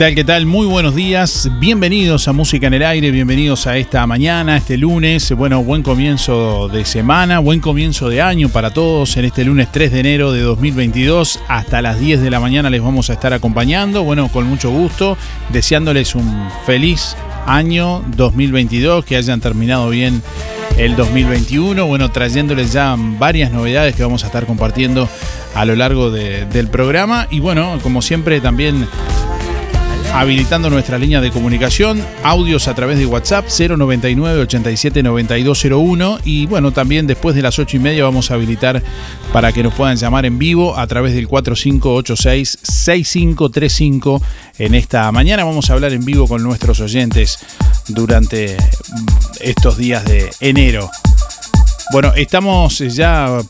tal? ¿Qué tal? Muy buenos días. Bienvenidos a Música en el Aire, bienvenidos a esta mañana, este lunes. Bueno, buen comienzo de semana, buen comienzo de año para todos en este lunes 3 de enero de 2022. Hasta las 10 de la mañana les vamos a estar acompañando. Bueno, con mucho gusto, deseándoles un feliz año 2022, que hayan terminado bien el 2021. Bueno, trayéndoles ya varias novedades que vamos a estar compartiendo a lo largo del programa. Y bueno, como siempre también habilitando nuestra línea de comunicación, audios a través de WhatsApp 099 87 9201 y bueno, también después de las 8 y media vamos a habilitar para que nos puedan llamar en vivo a través del 4586 6535 en esta mañana vamos a hablar en vivo con nuestros oyentes durante estos días de enero. Bueno, estamos ya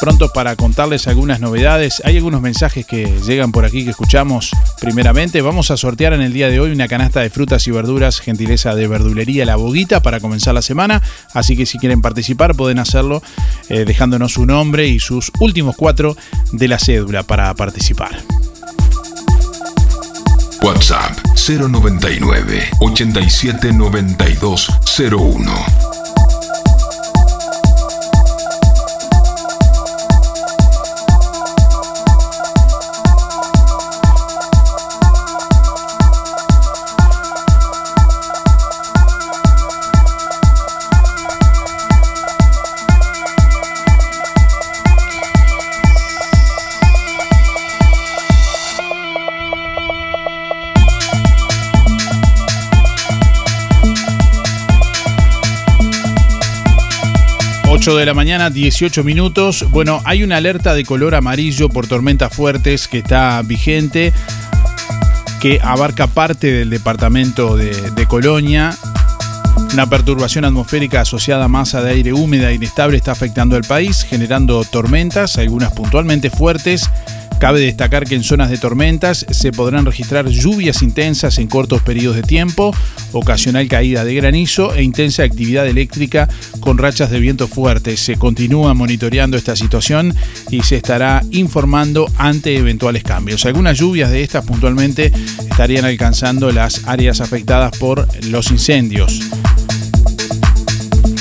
pronto para contarles algunas novedades. Hay algunos mensajes que llegan por aquí que escuchamos primeramente. Vamos a sortear en el día de hoy una canasta de frutas y verduras, gentileza de verdulería La Boguita para comenzar la semana. Así que si quieren participar pueden hacerlo eh, dejándonos su nombre y sus últimos cuatro de la cédula para participar. WhatsApp 099 87 01 8 de la mañana, 18 minutos. Bueno, hay una alerta de color amarillo por tormentas fuertes que está vigente, que abarca parte del departamento de, de Colonia. Una perturbación atmosférica asociada a masa de aire húmeda e inestable está afectando al país, generando tormentas, algunas puntualmente fuertes Cabe destacar que en zonas de tormentas se podrán registrar lluvias intensas en cortos periodos de tiempo, ocasional caída de granizo e intensa actividad eléctrica con rachas de viento fuertes. Se continúa monitoreando esta situación y se estará informando ante eventuales cambios. Algunas lluvias de estas puntualmente estarían alcanzando las áreas afectadas por los incendios.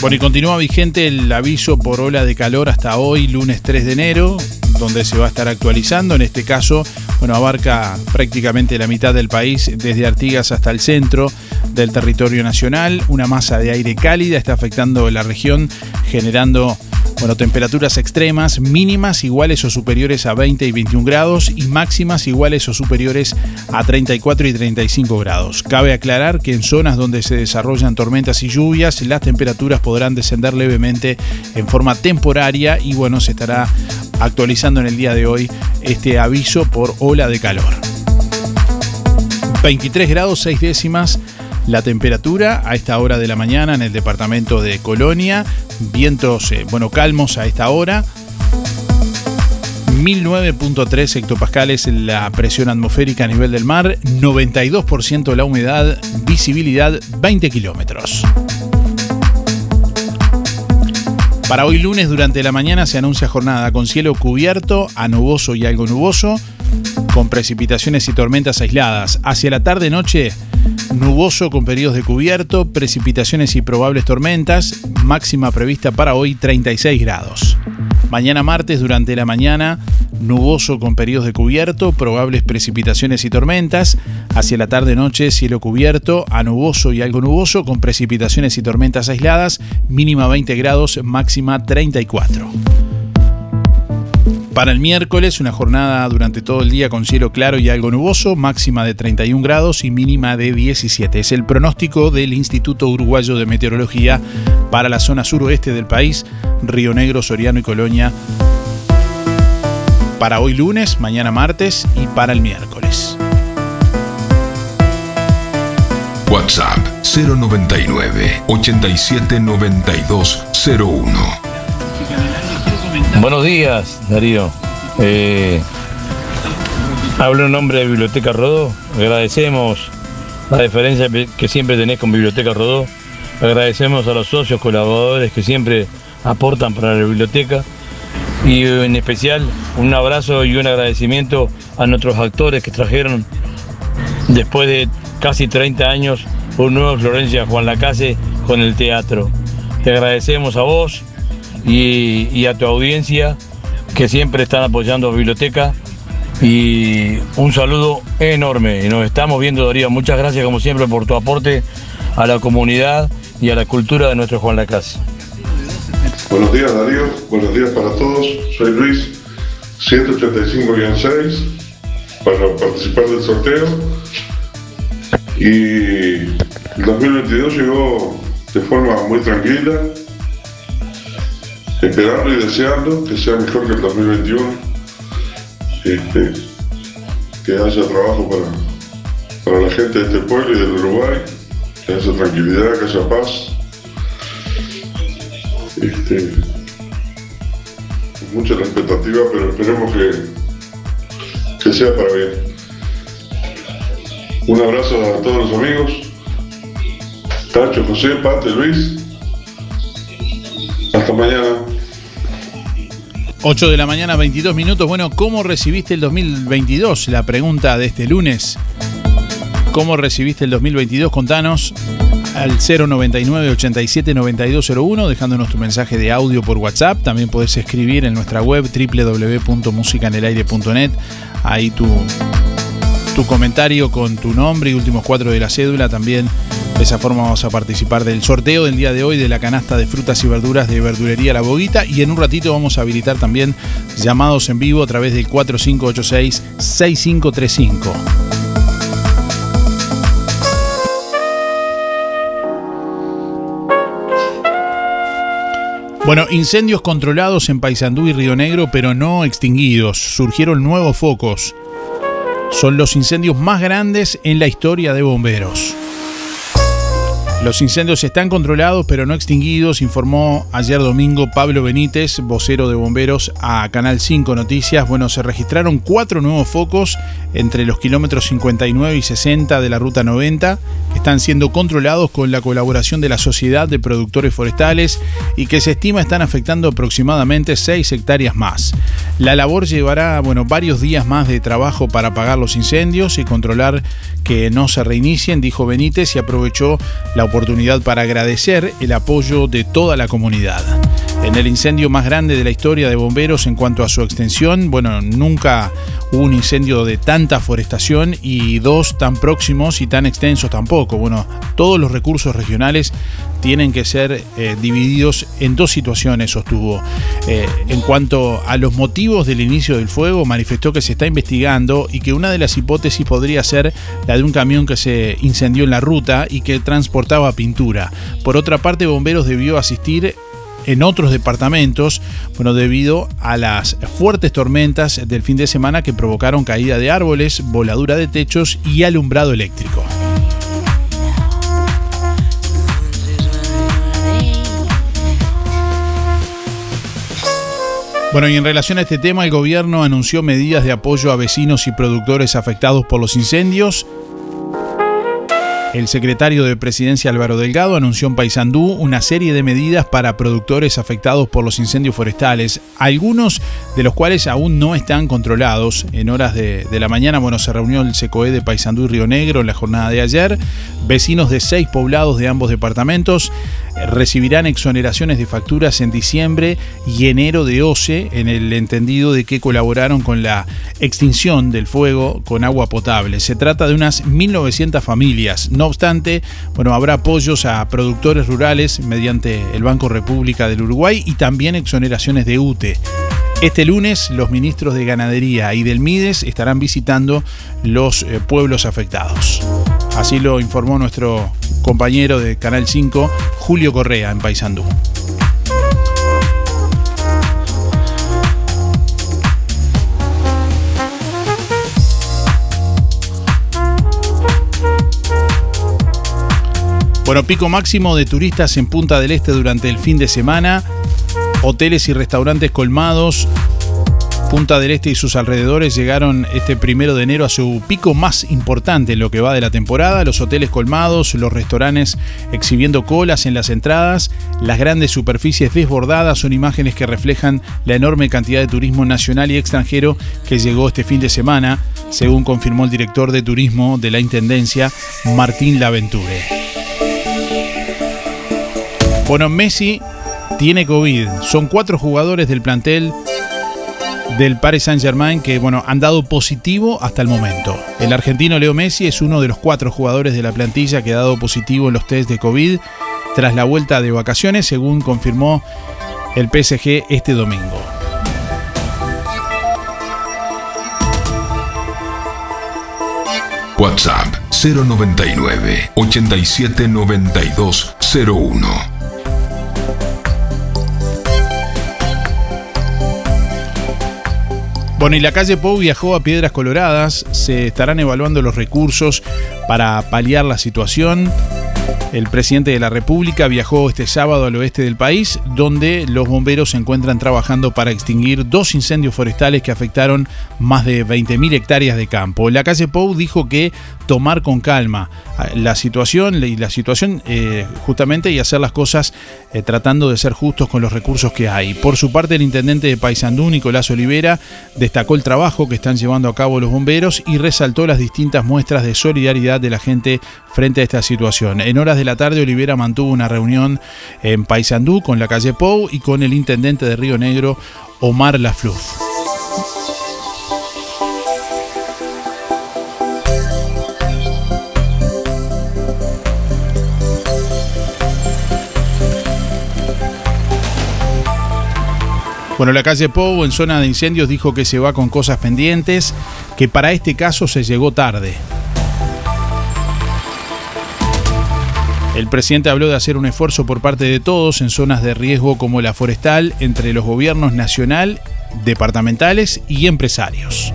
Bueno, y continúa vigente el aviso por ola de calor hasta hoy, lunes 3 de enero donde se va a estar actualizando. En este caso, bueno, abarca prácticamente la mitad del país, desde Artigas hasta el centro del territorio nacional. Una masa de aire cálida está afectando la región, generando bueno, temperaturas extremas, mínimas iguales o superiores a 20 y 21 grados y máximas iguales o superiores a 34 y 35 grados. Cabe aclarar que en zonas donde se desarrollan tormentas y lluvias, las temperaturas podrán descender levemente en forma temporaria y bueno, se estará actualizando en el día de hoy este aviso por ola de calor. 23 grados 6 décimas la temperatura a esta hora de la mañana en el departamento de Colonia. Vientos, eh, bueno, calmos a esta hora. 1009.3 hectopascales la presión atmosférica a nivel del mar, 92% la humedad, visibilidad 20 kilómetros. Para hoy lunes durante la mañana se anuncia jornada con cielo cubierto a nuboso y algo nuboso, con precipitaciones y tormentas aisladas. Hacia la tarde-noche Nuboso con periodos de cubierto, precipitaciones y probables tormentas, máxima prevista para hoy 36 grados. Mañana martes durante la mañana, nuboso con periodos de cubierto, probables precipitaciones y tormentas. Hacia la tarde-noche, cielo cubierto, a nuboso y algo nuboso con precipitaciones y tormentas aisladas, mínima 20 grados, máxima 34. Para el miércoles, una jornada durante todo el día con cielo claro y algo nuboso, máxima de 31 grados y mínima de 17. Es el pronóstico del Instituto Uruguayo de Meteorología para la zona suroeste del país, Río Negro, Soriano y Colonia, para hoy lunes, mañana martes y para el miércoles. WhatsApp 099 879201 Buenos días, Darío. Eh, hablo en nombre de Biblioteca Rodó. Agradecemos la diferencia que siempre tenés con Biblioteca Rodó. Agradecemos a los socios colaboradores que siempre aportan para la biblioteca. Y en especial un abrazo y un agradecimiento a nuestros actores que trajeron después de casi 30 años un nuevo Florencia Juan Lacase con el teatro. Te agradecemos a vos, y, a tu audiencia que siempre están apoyando a Biblioteca. Y un saludo enorme. Y nos estamos viendo, Darío. Muchas gracias, como siempre, por tu aporte a la comunidad y a la cultura de nuestro Juan Lacase. Buenos días, Darío. Buenos días para todos. Soy Luis, 185-6, para participar del sorteo. Y el 2022 llegó de forma muy tranquila, esperando y deseando que sea mejor que el 2021, este, que haya trabajo para, para la gente de este pueblo y del Uruguay, que haya tranquilidad, que haya paz. Este, mucha expectativa, pero esperemos que, que sea para bien. Un abrazo a todos los amigos. Tacho, José, Pate, Luis. Hasta mañana. 8 de la mañana, 22 minutos. Bueno, ¿cómo recibiste el 2022? La pregunta de este lunes. ¿Cómo recibiste el 2022? Contanos al 099 87 9201 dejándonos tu mensaje de audio por WhatsApp. También puedes escribir en nuestra web www.musicanelaire.net. Ahí tu, tu comentario con tu nombre y últimos cuatro de la cédula también de esa forma vamos a participar del sorteo del día de hoy de la canasta de frutas y verduras de Verdulería La Boguita y en un ratito vamos a habilitar también llamados en vivo a través del 4586-6535. Bueno, incendios controlados en Paysandú y Río Negro, pero no extinguidos. Surgieron nuevos focos. Son los incendios más grandes en la historia de bomberos. Los incendios están controlados pero no extinguidos, informó ayer domingo Pablo Benítez, vocero de bomberos a Canal 5 Noticias. Bueno, se registraron cuatro nuevos focos entre los kilómetros 59 y 60 de la Ruta 90, que están siendo controlados con la colaboración de la Sociedad de Productores Forestales y que se estima están afectando aproximadamente 6 hectáreas más. La labor llevará bueno, varios días más de trabajo para apagar los incendios y controlar que no se reinicien, dijo Benítez y aprovechó la oportunidad para agradecer el apoyo de toda la comunidad. En el incendio más grande de la historia de bomberos en cuanto a su extensión, bueno, nunca hubo un incendio de tanta forestación y dos tan próximos y tan extensos tampoco. Bueno, todos los recursos regionales tienen que ser eh, divididos en dos situaciones, sostuvo. Eh, en cuanto a los motivos del inicio del fuego, manifestó que se está investigando y que una de las hipótesis podría ser la de un camión que se incendió en la ruta y que transportaba pintura. Por otra parte, bomberos debió asistir en otros departamentos, bueno, debido a las fuertes tormentas del fin de semana que provocaron caída de árboles, voladura de techos y alumbrado eléctrico. Bueno, y en relación a este tema, el gobierno anunció medidas de apoyo a vecinos y productores afectados por los incendios el secretario de Presidencia Álvaro Delgado anunció en Paysandú una serie de medidas para productores afectados por los incendios forestales, algunos de los cuales aún no están controlados. En horas de, la mañana, bueno, se reunió el SECOE de Paysandú y Río Negro en la jornada de ayer. Vecinos de seis poblados de ambos departamentos recibirán exoneraciones de facturas en diciembre y enero de OCE en el entendido de que colaboraron con la extinción del fuego con agua potable. Se trata de unas 1.900 familias. No obstante, bueno, habrá apoyos a productores rurales mediante el Banco República del Uruguay y también exoneraciones de UTE. Este lunes los ministros de Ganadería y del MIDES estarán visitando los eh, pueblos afectados. Así lo informó nuestro compañero de Canal 5, Julio Correa, en Paysandú. Bueno, pico máximo de turistas en Punta del Este durante el fin de semana. Hoteles y restaurantes colmados Punta del Este y sus alrededores llegaron este primero de enero a su pico más importante en lo que va de la temporada. Los hoteles colmados, los restaurantes exhibiendo colas en las entradas, las grandes superficies desbordadas son imágenes que reflejan la enorme cantidad de turismo nacional y extranjero que llegó este fin de semana, según confirmó el director de turismo de la Intendencia, Martín Laventure. Bueno, Messi tiene COVID. Son cuatro jugadores del plantel del Paris Saint-Germain que bueno, han dado positivo hasta el momento. El argentino Leo Messi es uno de los cuatro jugadores de la plantilla que ha dado positivo en los test de COVID tras la vuelta de vacaciones, según confirmó el PSG este domingo. WhatsApp 099 879201 Bueno, y la calle Pou viajó a Piedras Coloradas. Se estarán evaluando los recursos para paliar la situación. El presidente de la República viajó este sábado al oeste del país, donde los bomberos se encuentran trabajando para extinguir dos incendios forestales que afectaron más de 20.000 hectáreas de campo. La calle Pou dijo que tomar con calma ah, la situación y la situación eh, justamente y hacer las cosas eh, tratando de ser justos con los recursos que hay. Por su parte, el intendente de Paysandú, Nicolás Olivera, destacó el trabajo que están llevando a cabo los bomberos y resaltó las distintas muestras de solidaridad de la gente frente a esta situación. En horas de la tarde, Olivera mantuvo una reunión en Paysandú con la calle Pou y con el intendente de Río Negro, Omar Lafluf. Bueno, la calle Pou en zona de incendios dijo que se va con cosas pendientes, que para este caso se llegó tarde. El presidente habló de hacer un esfuerzo por parte de todos en zonas de riesgo como la forestal entre los gobiernos nacional, departamentales y empresarios.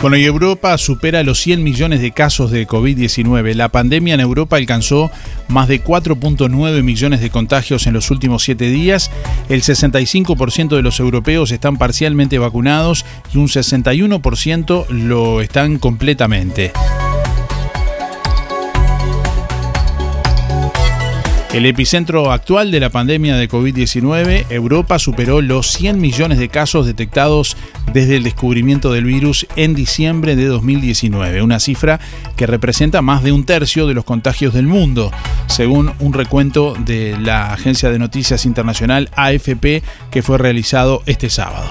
Bueno, y Europa supera los 100 millones de casos de COVID-19. La pandemia en Europa alcanzó más de 4.9 millones de contagios en los últimos 7 días. El 65% de los europeos están parcialmente vacunados y un 61% lo están completamente. El epicentro actual de la pandemia de COVID-19, Europa superó los 100 millones de casos detectados desde el descubrimiento del virus en diciembre de 2019, una cifra que representa más de un tercio de los contagios del mundo, según un recuento de la agencia de noticias internacional AFP que fue realizado este sábado.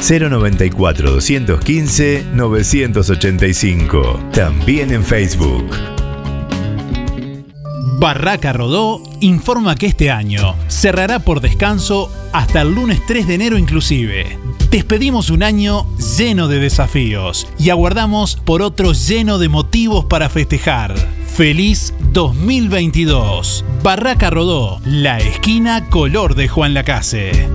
094 215 985. También en Facebook. Barraca Rodó informa que este año cerrará por descanso hasta el lunes 3 de enero inclusive. Despedimos un año lleno de desafíos y aguardamos por otro lleno de motivos para festejar. Feliz 2022. Barraca Rodó, la esquina color de Juan Lacase.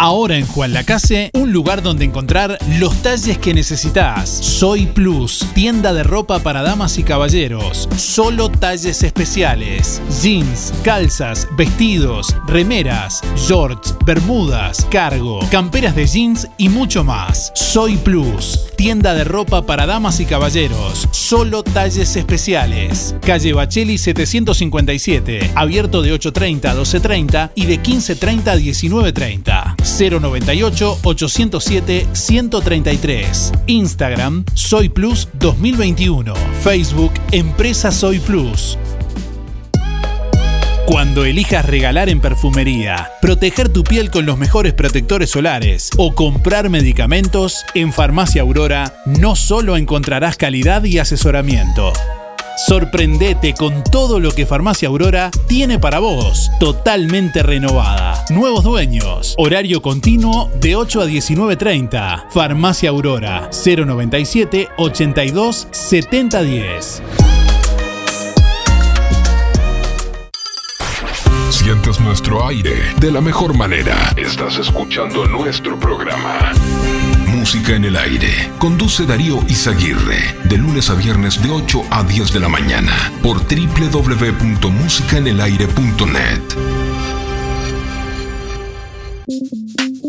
Ahora en Juan Lacase, un lugar donde encontrar los talles que necesitas. Soy Plus, tienda de ropa para damas y caballeros. Solo talles especiales. Jeans, calzas, vestidos, remeras, shorts, bermudas, cargo, camperas de jeans y mucho más. Soy Plus, tienda de ropa para damas y caballeros. Solo talles especiales. Calle Bacheli 757, abierto de 8.30 a 12.30 y de 15.30 a 19.30. 098-807-133. Instagram Soy Plus 2021. Facebook Empresa Soy Plus. Cuando elijas regalar en perfumería, proteger tu piel con los mejores protectores solares o comprar medicamentos, en Farmacia Aurora no solo encontrarás calidad y asesoramiento. Sorprendete con todo lo que Farmacia Aurora tiene para vos, totalmente renovada. Nuevos dueños, horario continuo de 8 a 19.30. Farmacia Aurora 097 82 7010. Sientes nuestro aire de la mejor manera. Estás escuchando nuestro programa. Música en el aire. Conduce Darío Izaguirre. De lunes a viernes de 8 a 10 de la mañana. Por www.musicaenelaire.net.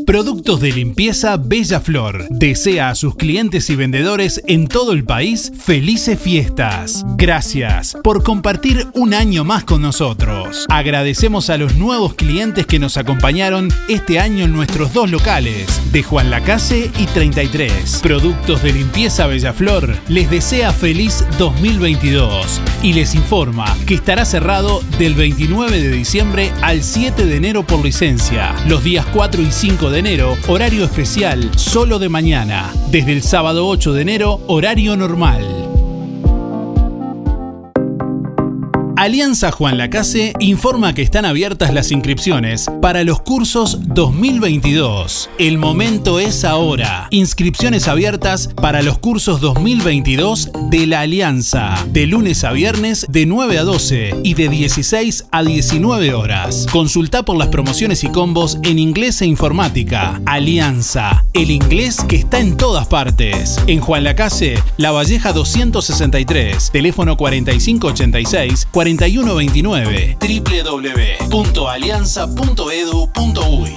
Productos de limpieza Bella Flor. Desea a sus clientes y vendedores en todo el país felices fiestas. Gracias por compartir un año más con nosotros. Agradecemos a los nuevos clientes que nos acompañaron este año en nuestros dos locales, de Juan Lacase y 33. Productos de limpieza Bella Flor les desea feliz 2022 y les informa que estará cerrado del 29 de diciembre al 7 de enero por licencia. Los días 4 y 5 de enero, horario especial, solo de mañana. Desde el sábado 8 de enero, horario normal. Alianza Juan Lacase informa que están abiertas las inscripciones para los cursos 2022. El momento es ahora. Inscripciones abiertas para los cursos 2022 de la Alianza, de lunes a viernes de 9 a 12 y de 16 a 19 horas. Consulta por las promociones y combos en inglés e informática. Alianza, el inglés que está en todas partes. En Juan Lacase, La Valleja 263, teléfono 4586 4129 www.alianza.edu.uy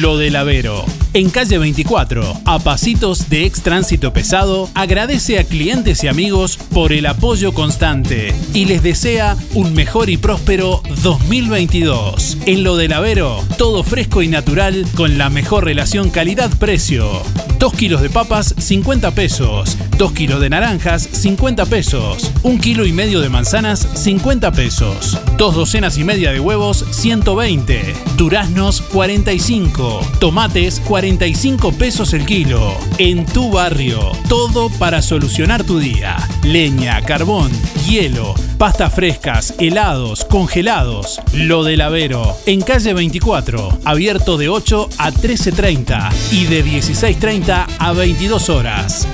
Lo del Avero. En calle 24, a pasitos de ex tránsito pesado, agradece a clientes y amigos por el apoyo constante y les desea un mejor y próspero 2022. En lo del Avero, todo fresco y natural con la mejor relación calidad-precio. 2 kilos de papas, 50 pesos. 2 kilos de naranjas, 50 pesos. 1 kilo y medio de manzanas, 50 pesos. 2 docenas y media de huevos, 120. Duraznos, 45. Tomates, 45 pesos el kilo. En tu barrio, todo para solucionar tu día. Leña, carbón, hielo, pastas frescas, helados, congelados. Lo del Avero, en calle 24, abierto de 8 a 13.30 y de 16.30 a 22 horas.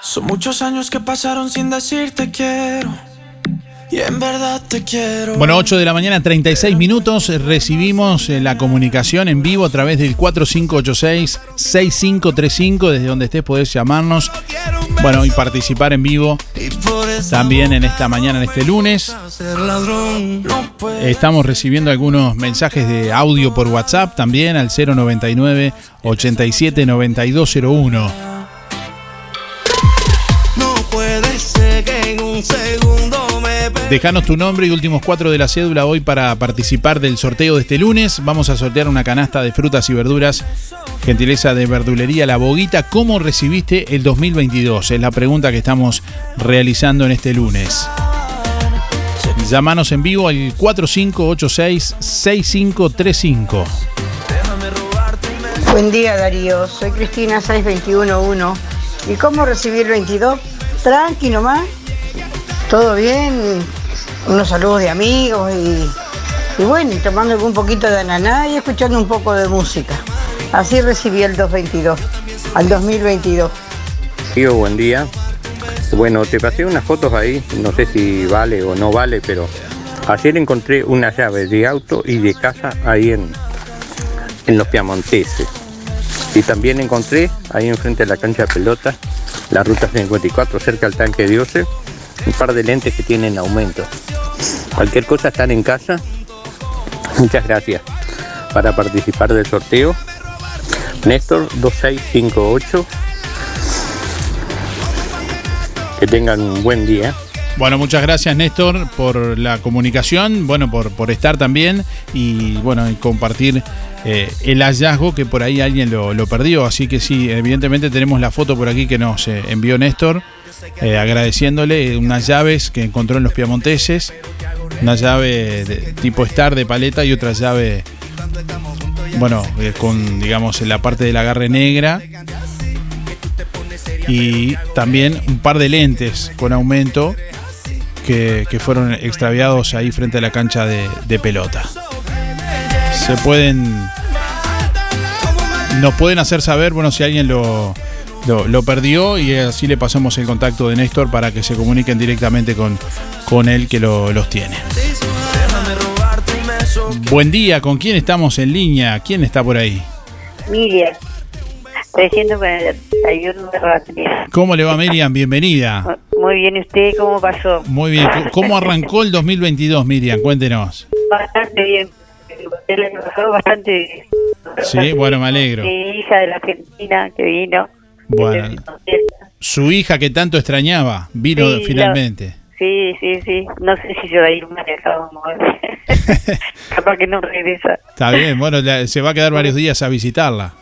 Son muchos años que pasaron sin decirte quiero. Y en verdad te quiero. Bueno, 8 de la mañana, 36 minutos. Recibimos eh, la comunicación en vivo a través del 4586-6535. Desde donde estés podés llamarnos. Bueno, y participar en vivo también en esta mañana, en este lunes. Estamos recibiendo algunos mensajes de audio por WhatsApp también al 099 87 9201. No puede ser que en un segundo Dejanos tu nombre y últimos cuatro de la cédula hoy para participar del sorteo de este lunes. Vamos a sortear una canasta de frutas y verduras, gentileza de verdulería La Boguita. ¿Cómo recibiste el 2022? Es la pregunta que estamos realizando en este lunes. Llámanos en vivo al 4586-6535. Buen día Darío, soy Cristina 6211. ¿Y cómo recibí el 22? Tranqui nomás, todo bien, unos saludos de amigos y, bueno, tomando un poquito de ananá y escuchando un poco de música. Así recibí el 222, al 2022. Tío, buen día. Bueno, te pasé unas fotos ahí, no sé si vale o no vale, pero ayer encontré una llave de auto y de casa ahí en, en los Piamonteses. Y también encontré ahí enfrente de la cancha de pelota, la ruta 54, cerca del tanque de Diose, un par de lentes que tienen aumento. Cualquier cosa están en casa. Muchas gracias. Para participar del sorteo, Néstor 2658. Que tengan un buen día Bueno, muchas gracias Néstor por la comunicación, bueno, por, por estar también y bueno, compartir eh, el hallazgo que por ahí alguien lo, lo, perdió. Así que sí, evidentemente tenemos la foto por aquí que nos eh, envió Néstor, eh, agradeciéndole unas llaves que encontró en los Piamonteses, una llave tipo Star de paleta y otra llave, bueno, con digamos en la parte del agarre negra y también un par de lentes con aumento que, que fueron extraviados ahí frente a la cancha de, de, pelota. Se pueden. Nos pueden hacer saber, bueno, si alguien lo, lo, lo, perdió y así le pasamos el contacto de Néstor para que se comuniquen directamente con, con él que lo, los tiene. Buen día, ¿con quién estamos en línea? ¿Quién está por ahí? Miriam. 341 ¿Cómo le va Miriam? Bienvenida. Muy bien, ¿usted cómo pasó? Muy bien. ¿Cómo arrancó el 2022, Miriam? Cuéntenos. Bastante bien. El año pasado bastante bien. Sí, bueno, me alegro. Mi hija de la Argentina que vino. Bueno. Su hija que tanto extrañaba, vino Sí, finalmente. Sí, sí, sí. No sé si se va a ir manejado. Capaz que no regresa. Está bien, bueno, la- se va a quedar varios días a visitarla.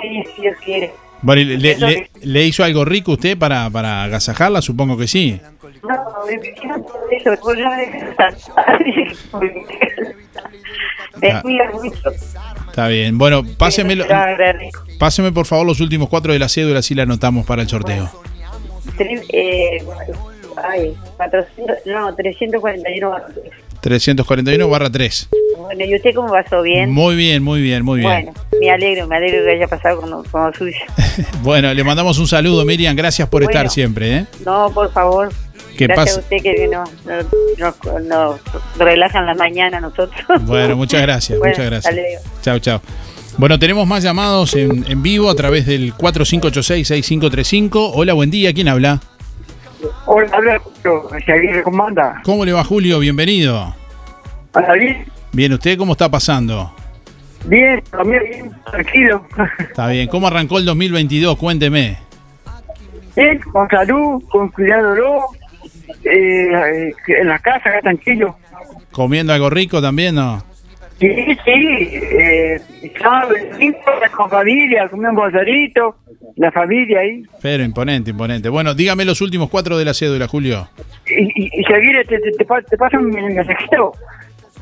Sí, si Dios quiere. Bueno, ¿y le, le- le hizo algo rico usted para, para agasajarla? Supongo que sí. No, me pidieron todo eso. Ah. mucho. Está bien. Bueno, páseme, agradecido. páseme por favor los últimos cuatro de la cédula, así la anotamos para el sorteo. Eh, ay, 400, no, 341 barras. 341 barra 3. Bueno, ¿y usted cómo pasó? ¿Bien? Muy bien, muy bien, muy bien. Bueno, me alegro, me alegro que haya pasado con, con lo suyo. Bueno, le mandamos un saludo, Miriam. Gracias por Bueno. estar siempre. ¿eh? No, por favor. Que Gracias pase- a usted que nos, nos, nos, nos relajan la mañana a nosotros. Bueno, muchas gracias, Bueno, muchas hasta gracias. luego. Chao, chao. Bueno, tenemos más llamados en, en vivo a través del 4586-6535. Hola, buen día. ¿Quién habla? Hola, habla Julio, ¿cómo anda? ¿Cómo le va, Julio? Bienvenido. ¿Anda bien? Bien, ¿usted cómo está pasando? Bien, también bien, tranquilo. Está bien. ¿Cómo arrancó el 2022? Cuénteme. Bien, con salud, con cuidándolo, eh, en la casa, acá tranquilo. ¿Comiendo algo rico también, no? Sí, sí, eh, con familia, comiendo un bolsarito, la familia ahí. Pero imponente, imponente. Bueno, dígame los últimos cuatro de la cédula, Julio. Y, y, y Xavier, te, te, te, te pasa un mensajito.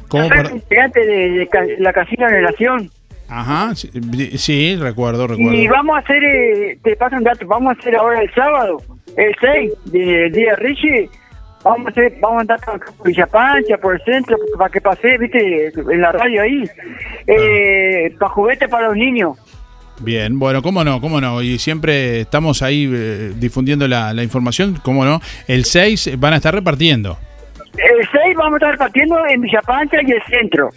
¿Cómo? De, de la casina de Nación. Ajá, sí, sí, recuerdo, recuerdo. Y vamos a hacer, eh, te paso un dato, vamos a hacer ahora el sábado, el 6 del día Richie, vamos a hacer, vamos a andar por Villa Pancha, por el centro, para que pase, viste, en la radio ahí, eh, para juguetes para los niños. Bien, bueno, cómo no, cómo no. Y siempre estamos ahí eh, difundiendo la, la información, cómo no. El 6 van a estar repartiendo. El 6 vamos a estar repartiendo en Villa Pancha y el centro.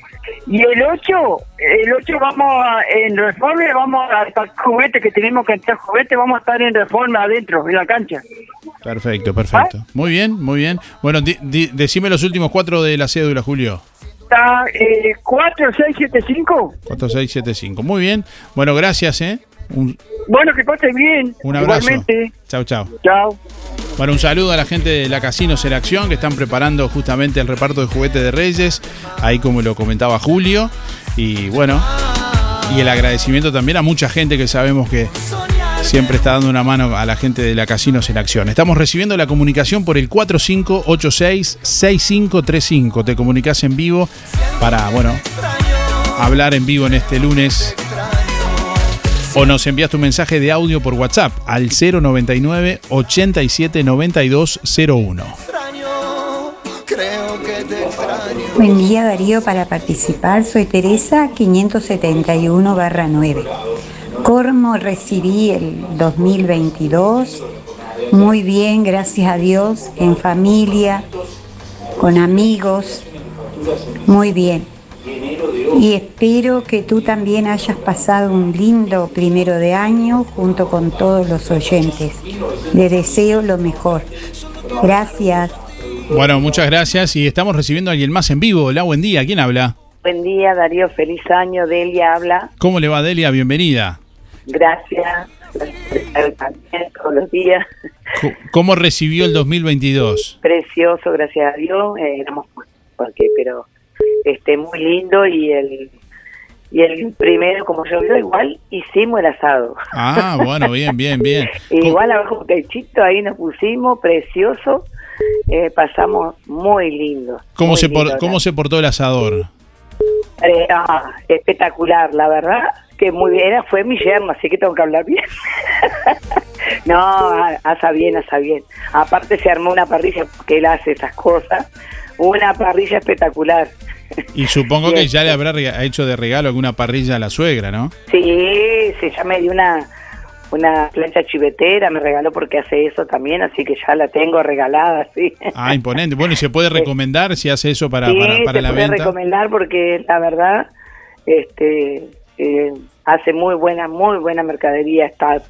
Y el 8, el 8 vamos a, en Reforma, vamos a para juguetes, que tenemos que entrar juguetes, vamos a estar en Reforma adentro, en la cancha. Perfecto, perfecto. Muy bien, muy bien. Bueno, di- di- decime los últimos cuatro de la cédula, Julio. Está eh, 4675. 4675. Muy bien. Bueno, gracias, ¿eh? Un, Bueno, que pase bien. un abrazo. Chao, chao. Chao. Bueno, un saludo a la gente de la Casinos en Acción que están preparando justamente el reparto de juguetes de Reyes, ahí como lo comentaba Julio. Y bueno, y el agradecimiento también a mucha gente que sabemos que siempre está dando una mano a la gente de la Casinos en Acción. Estamos recibiendo la comunicación por el 4586-6535. Te comunicas en vivo para, bueno, hablar en vivo en este lunes o nos envías tu mensaje de audio por WhatsApp al 099 87 92 01. Buen día Darío, para participar soy Teresa 571 barra 9. ¿Cómo recibí el 2022? Muy bien, gracias a Dios, en familia, con amigos, muy bien. Y espero que tú también hayas pasado un lindo primero de año junto con todos los oyentes. Le deseo lo mejor. Gracias. Bueno, muchas gracias y estamos recibiendo a alguien más en vivo. Hola, buen día. ¿Quién habla? Buen día, Darío. Feliz año. Delia habla. ¿Cómo le va, Delia? Bienvenida. Gracias. Gracias por estar también todos los días. ¿Cómo recibió el 2022? Precioso, gracias a Dios. eh, éramos porque, pero este muy lindo y el y el primero, como llovió igual, hicimos el asado. Ah, bueno, bien, bien, bien. Igual abajo un techito ahí nos pusimos, precioso. eh, pasamos muy lindo. ¿Cómo muy se, por- ¿Cómo se portó el asador? Eh, ah, espectacular, la verdad que muy bien, Era- fue mi yerno, así que tengo que hablar bien. no, asa bien, asa bien. Aparte se armó una parrilla, porque él hace esas cosas, una parrilla espectacular. Y supongo que ya le habrá hecho de regalo alguna parrilla a la suegra, ¿no? Sí, se ya me dio una, una plancha chivetera, me regaló porque hace eso también, así que ya la tengo regalada, sí. Ah, imponente. Bueno, ¿y se puede recomendar si hace eso para, sí, para, para se la puede venta? recomendar porque la verdad, este, eh, hace muy buena, muy buena mercadería, está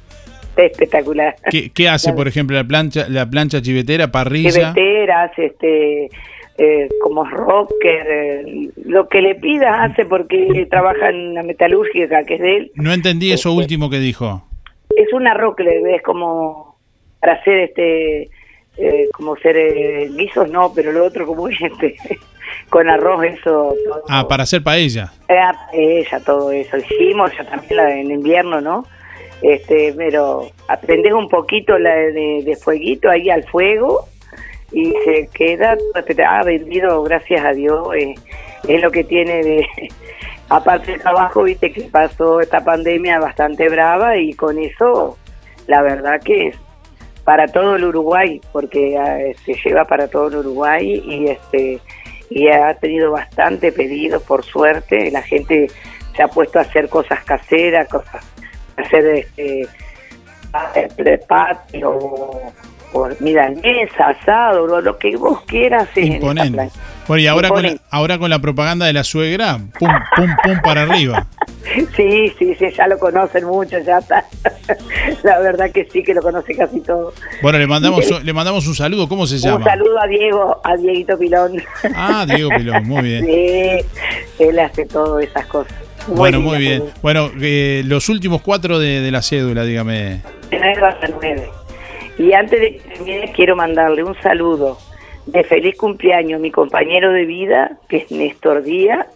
espectacular. ¿Qué, qué hace, por ejemplo, la plancha, la plancha chivetera, parrilla? Chiveteras, este, eh, como rocker, eh, lo que le pida hace porque trabaja en la metalúrgica que es de él. No entendí eso último que dijo. Es un arroz que le es como para hacer este, eh, como ser eh, guisos, no, pero lo otro como este, con arroz eso. todo. Ah, para hacer paella. Era ella todo eso. Hicimos ya también la, en invierno, ¿no? Este, pero aprendes un poquito la de, de fueguito ahí al fuego y se queda, ha vendido, gracias a Dios, eh, es lo que tiene de, aparte del trabajo, viste que pasó esta pandemia bastante brava y con eso, la verdad que es para todo el Uruguay, porque ah, se lleva para todo el Uruguay y este y ha tenido bastante pedidos, por suerte, la gente se ha puesto a hacer cosas caseras, cosas, hacer este eh, patio, o milanesa, asado, lo, lo que vos quieras en Imponente. Bueno, y ahora con, la, ahora con la propaganda de la suegra, pum, pum, pum para arriba. Sí, sí, sí, ya lo conocen mucho, ya está. La verdad que sí, que lo conoce casi todo. Bueno, le mandamos, un- le mandamos un saludo. ¿Cómo se Un llama? saludo a Diego, a Dieguito Pilón. Ah, Diego Pilón, muy bien. Sí, él hace todas esas cosas. Bueno, muy bien. Bueno, eh, los últimos cuatro de, de la cédula, dígame. De nueve a nueve. Y antes de que termine, quiero mandarle un saludo de feliz cumpleaños a mi compañero de vida, que es Néstor Díaz,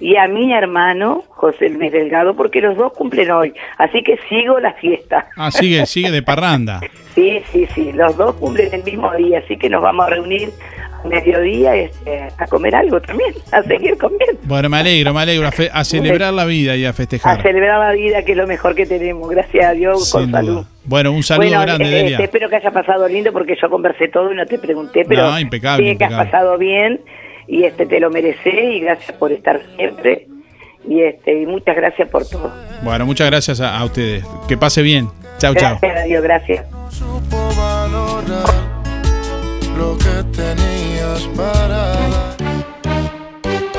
y a mi hermano, José Luis Delgado, porque los dos cumplen hoy. Así que sigo la fiesta. Ah, sigue, sigue de parranda. Sí, sí, sí, los dos cumplen el mismo día, así que nos vamos a reunir mediodía este, a comer algo también, a seguir comiendo, Bueno, me alegro, me alegro. A, fe- a celebrar la vida y a a festejar. celebrar la vida, que es lo mejor que tenemos, gracias a Dios, con Sin salud. duda. Bueno, un saludo bueno, grande, eh, Delia. te espero que haya pasado lindo porque yo conversé todo y no te pregunté, pero No, impecable, que has pasado bien y este te lo mereces y gracias por estar siempre y este y muchas gracias por todo. Bueno, muchas gracias a, a ustedes. Que pase bien. Chau, chau. Gracias a Dios, gracias. Lo que tenías para dar.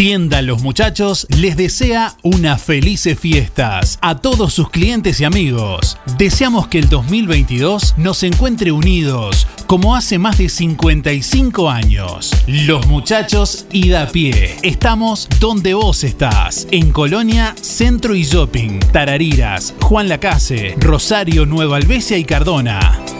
Tienda Los Muchachos les desea unas felices fiestas a todos sus clientes y amigos. Deseamos que el 2022 nos encuentre unidos como hace más de 55 años. Los Muchachos y da pie. Estamos donde vos estás. En Colonia, Centro y Shopping, Tarariras, Juan Lacase, Rosario, Nueva Albesia y Cardona.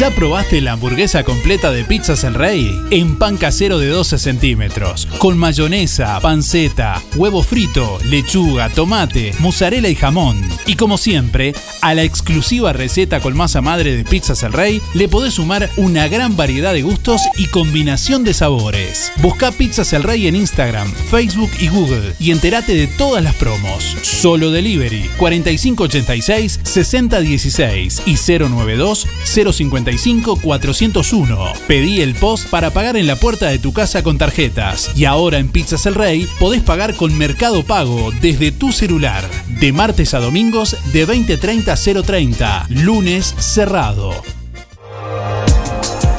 ¿Ya probaste la hamburguesa completa de Pizzas El Rey? En pan casero de 12 centímetros, con mayonesa, panceta, huevo frito, lechuga, tomate, mozzarella y jamón. Y como siempre, a la exclusiva receta con masa madre de Pizzas El Rey le podés sumar una gran variedad de gustos y combinación de sabores. Busca Pizzas El Rey en Instagram, Facebook y Google y entérate de todas las promos. Solo Delivery 4586 6016 y 092 055 401. Pedí el post para pagar en la puerta de tu casa con tarjetas. Y ahora en Pizzas El Rey podés pagar con Mercado Pago desde tu celular. De martes a domingos de 2030 a 030. Lunes cerrado.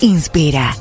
Inspira.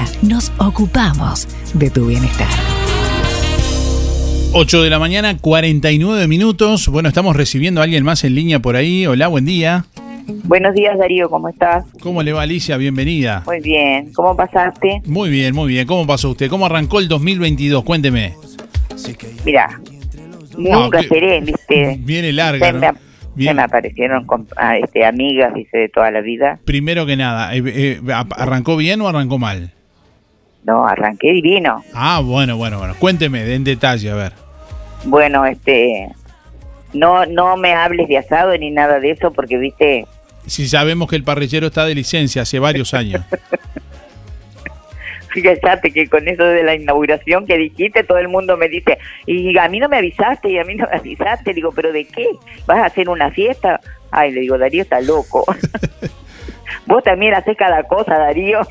nos ocupamos de tu bienestar. 8 de la mañana, 49 minutos. Bueno, estamos recibiendo a alguien más en línea por ahí. Hola, buen día. Buenos días, Darío, ¿cómo estás? ¿Cómo le va, Alicia? Bienvenida. Muy bien, ¿cómo pasaste? Muy bien, muy bien. ¿Cómo pasó usted? ¿Cómo arrancó el 2022? Cuénteme. Mira, nunca seré, viste. Viene larga, Se, ¿no? me, Bien. se me aparecieron ah, este, amigas, dice, de toda la vida. Primero que nada, eh, eh, ¿arrancó bien o arrancó mal? No, arranqué divino. Ah, bueno, bueno, bueno. Cuénteme en detalle, a ver. Bueno, este, no, no me hables de asado ni nada de eso porque, viste, Si sabemos que el parrillero está de licencia hace varios años. fíjate que con eso de la inauguración que dijiste, todo el mundo me dice, y a mí no me avisaste, y a mí no me avisaste, digo, pero ¿de qué? ¿Vas a hacer una fiesta? Ay, le digo, Darío está loco. Vos también haces cada cosa, Darío.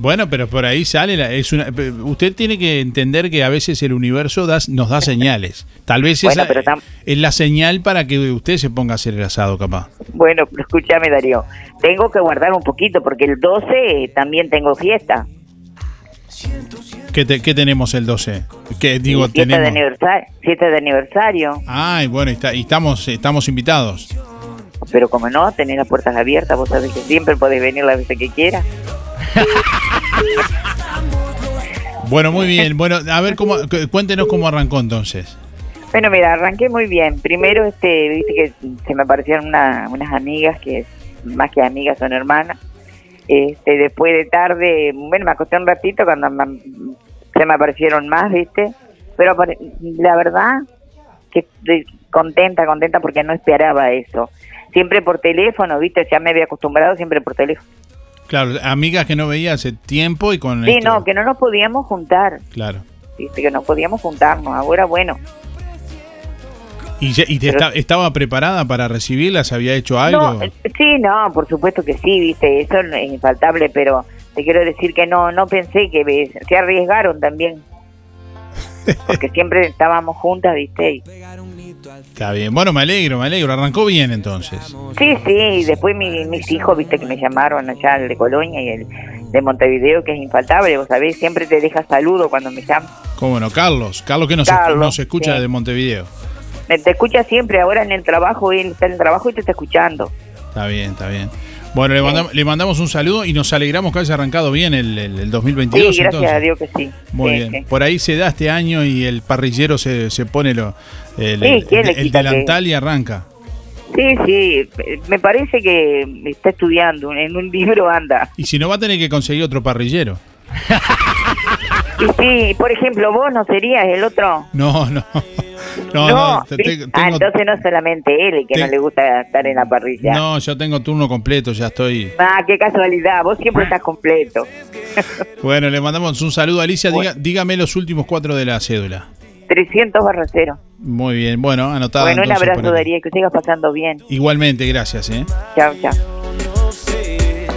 Bueno, pero por ahí sale. la- es una, usted tiene que entender que a veces el universo da- nos da señales. Tal vez Bueno, esa tam- es la señal para que usted se ponga a hacer el asado, capaz. Bueno, pero escúchame, Darío, tengo que guardar un poquito porque el 12 también tengo fiesta. ¿Qué, te- qué tenemos el 12? ¿Qué digo? fiesta, de aniversario, fiesta de aniversario. Ay, bueno, y, está- y estamos, estamos invitados. Pero como no, tenés las puertas abiertas, vos sabés que siempre podés venir las veces que quieras. Bueno, muy bien. Bueno, a ver, cómo, cu- cuéntenos cómo arrancó entonces. Bueno, mira, arranqué muy bien. Primero, este, viste que se me aparecieron una- unas amigas que más que amigas son hermanas. Este, después de tarde, bueno, me acosté un ratito cuando se me aparecieron más, viste. Pero la verdad que estoy contenta, contenta porque no esperaba eso. Siempre por teléfono, viste, ya me había acostumbrado siempre por teléfono. Claro, amigas que no veía hace tiempo y con Sí, esto- no, que no nos podíamos juntar, Claro. viste, que no podíamos juntarnos. Ahora, bueno, ¿Y, ya- y te Pero- esta- estaba preparada para recibirlas? ¿Había hecho algo? No, eh, sí, no, por supuesto que sí, viste, eso es infaltable, pero te quiero decir que no, no pensé que se arriesgaron también. Porque siempre estábamos juntas, viste. y- Está bien. Bueno, me alegro, me alegro. Arrancó bien entonces. Sí, sí, y después mi- mis hijos, viste, que me llamaron allá, el de Colonia y el de Montevideo, que es infaltable, vos sabés, siempre te deja saludo cuando me llaman. ¿Cómo no? Carlos. Carlos que nos, Carlos, nos escucha sí. de Montevideo. Me- Te escucha siempre, ahora en el trabajo, él está en el trabajo y te está escuchando. Está bien, está bien. Bueno, le, mandam- le mandamos un saludo y nos alegramos que haya arrancado bien el, el- el 2022. Sí, gracias entonces. a Dios que sí. Muy Sí, bien. sí. Por ahí se da este año y el parrillero se, se pone lo, el, Sí, el- ¿quién le el quita que- delantal y arranca. Sí, sí, me parece que está estudiando, en un libro anda. Y si no, va a tener que conseguir otro parrillero. Y sí, por ejemplo, vos no serías el otro. No, no. No, No, ah, entonces no solamente él el que te- no le gusta estar en la parrilla. no, yo tengo turno completo, ya estoy. Ah, qué casualidad, vos siempre estás completo. Bueno, le mandamos un saludo a Alicia. Diga- dígame los últimos cuatro de la cédula. 300 barra cero. Muy bien, bueno, anotado. Bueno, un abrazo. Darío, que sigas pasando bien. Igualmente, gracias. ¿eh? Chao, chao.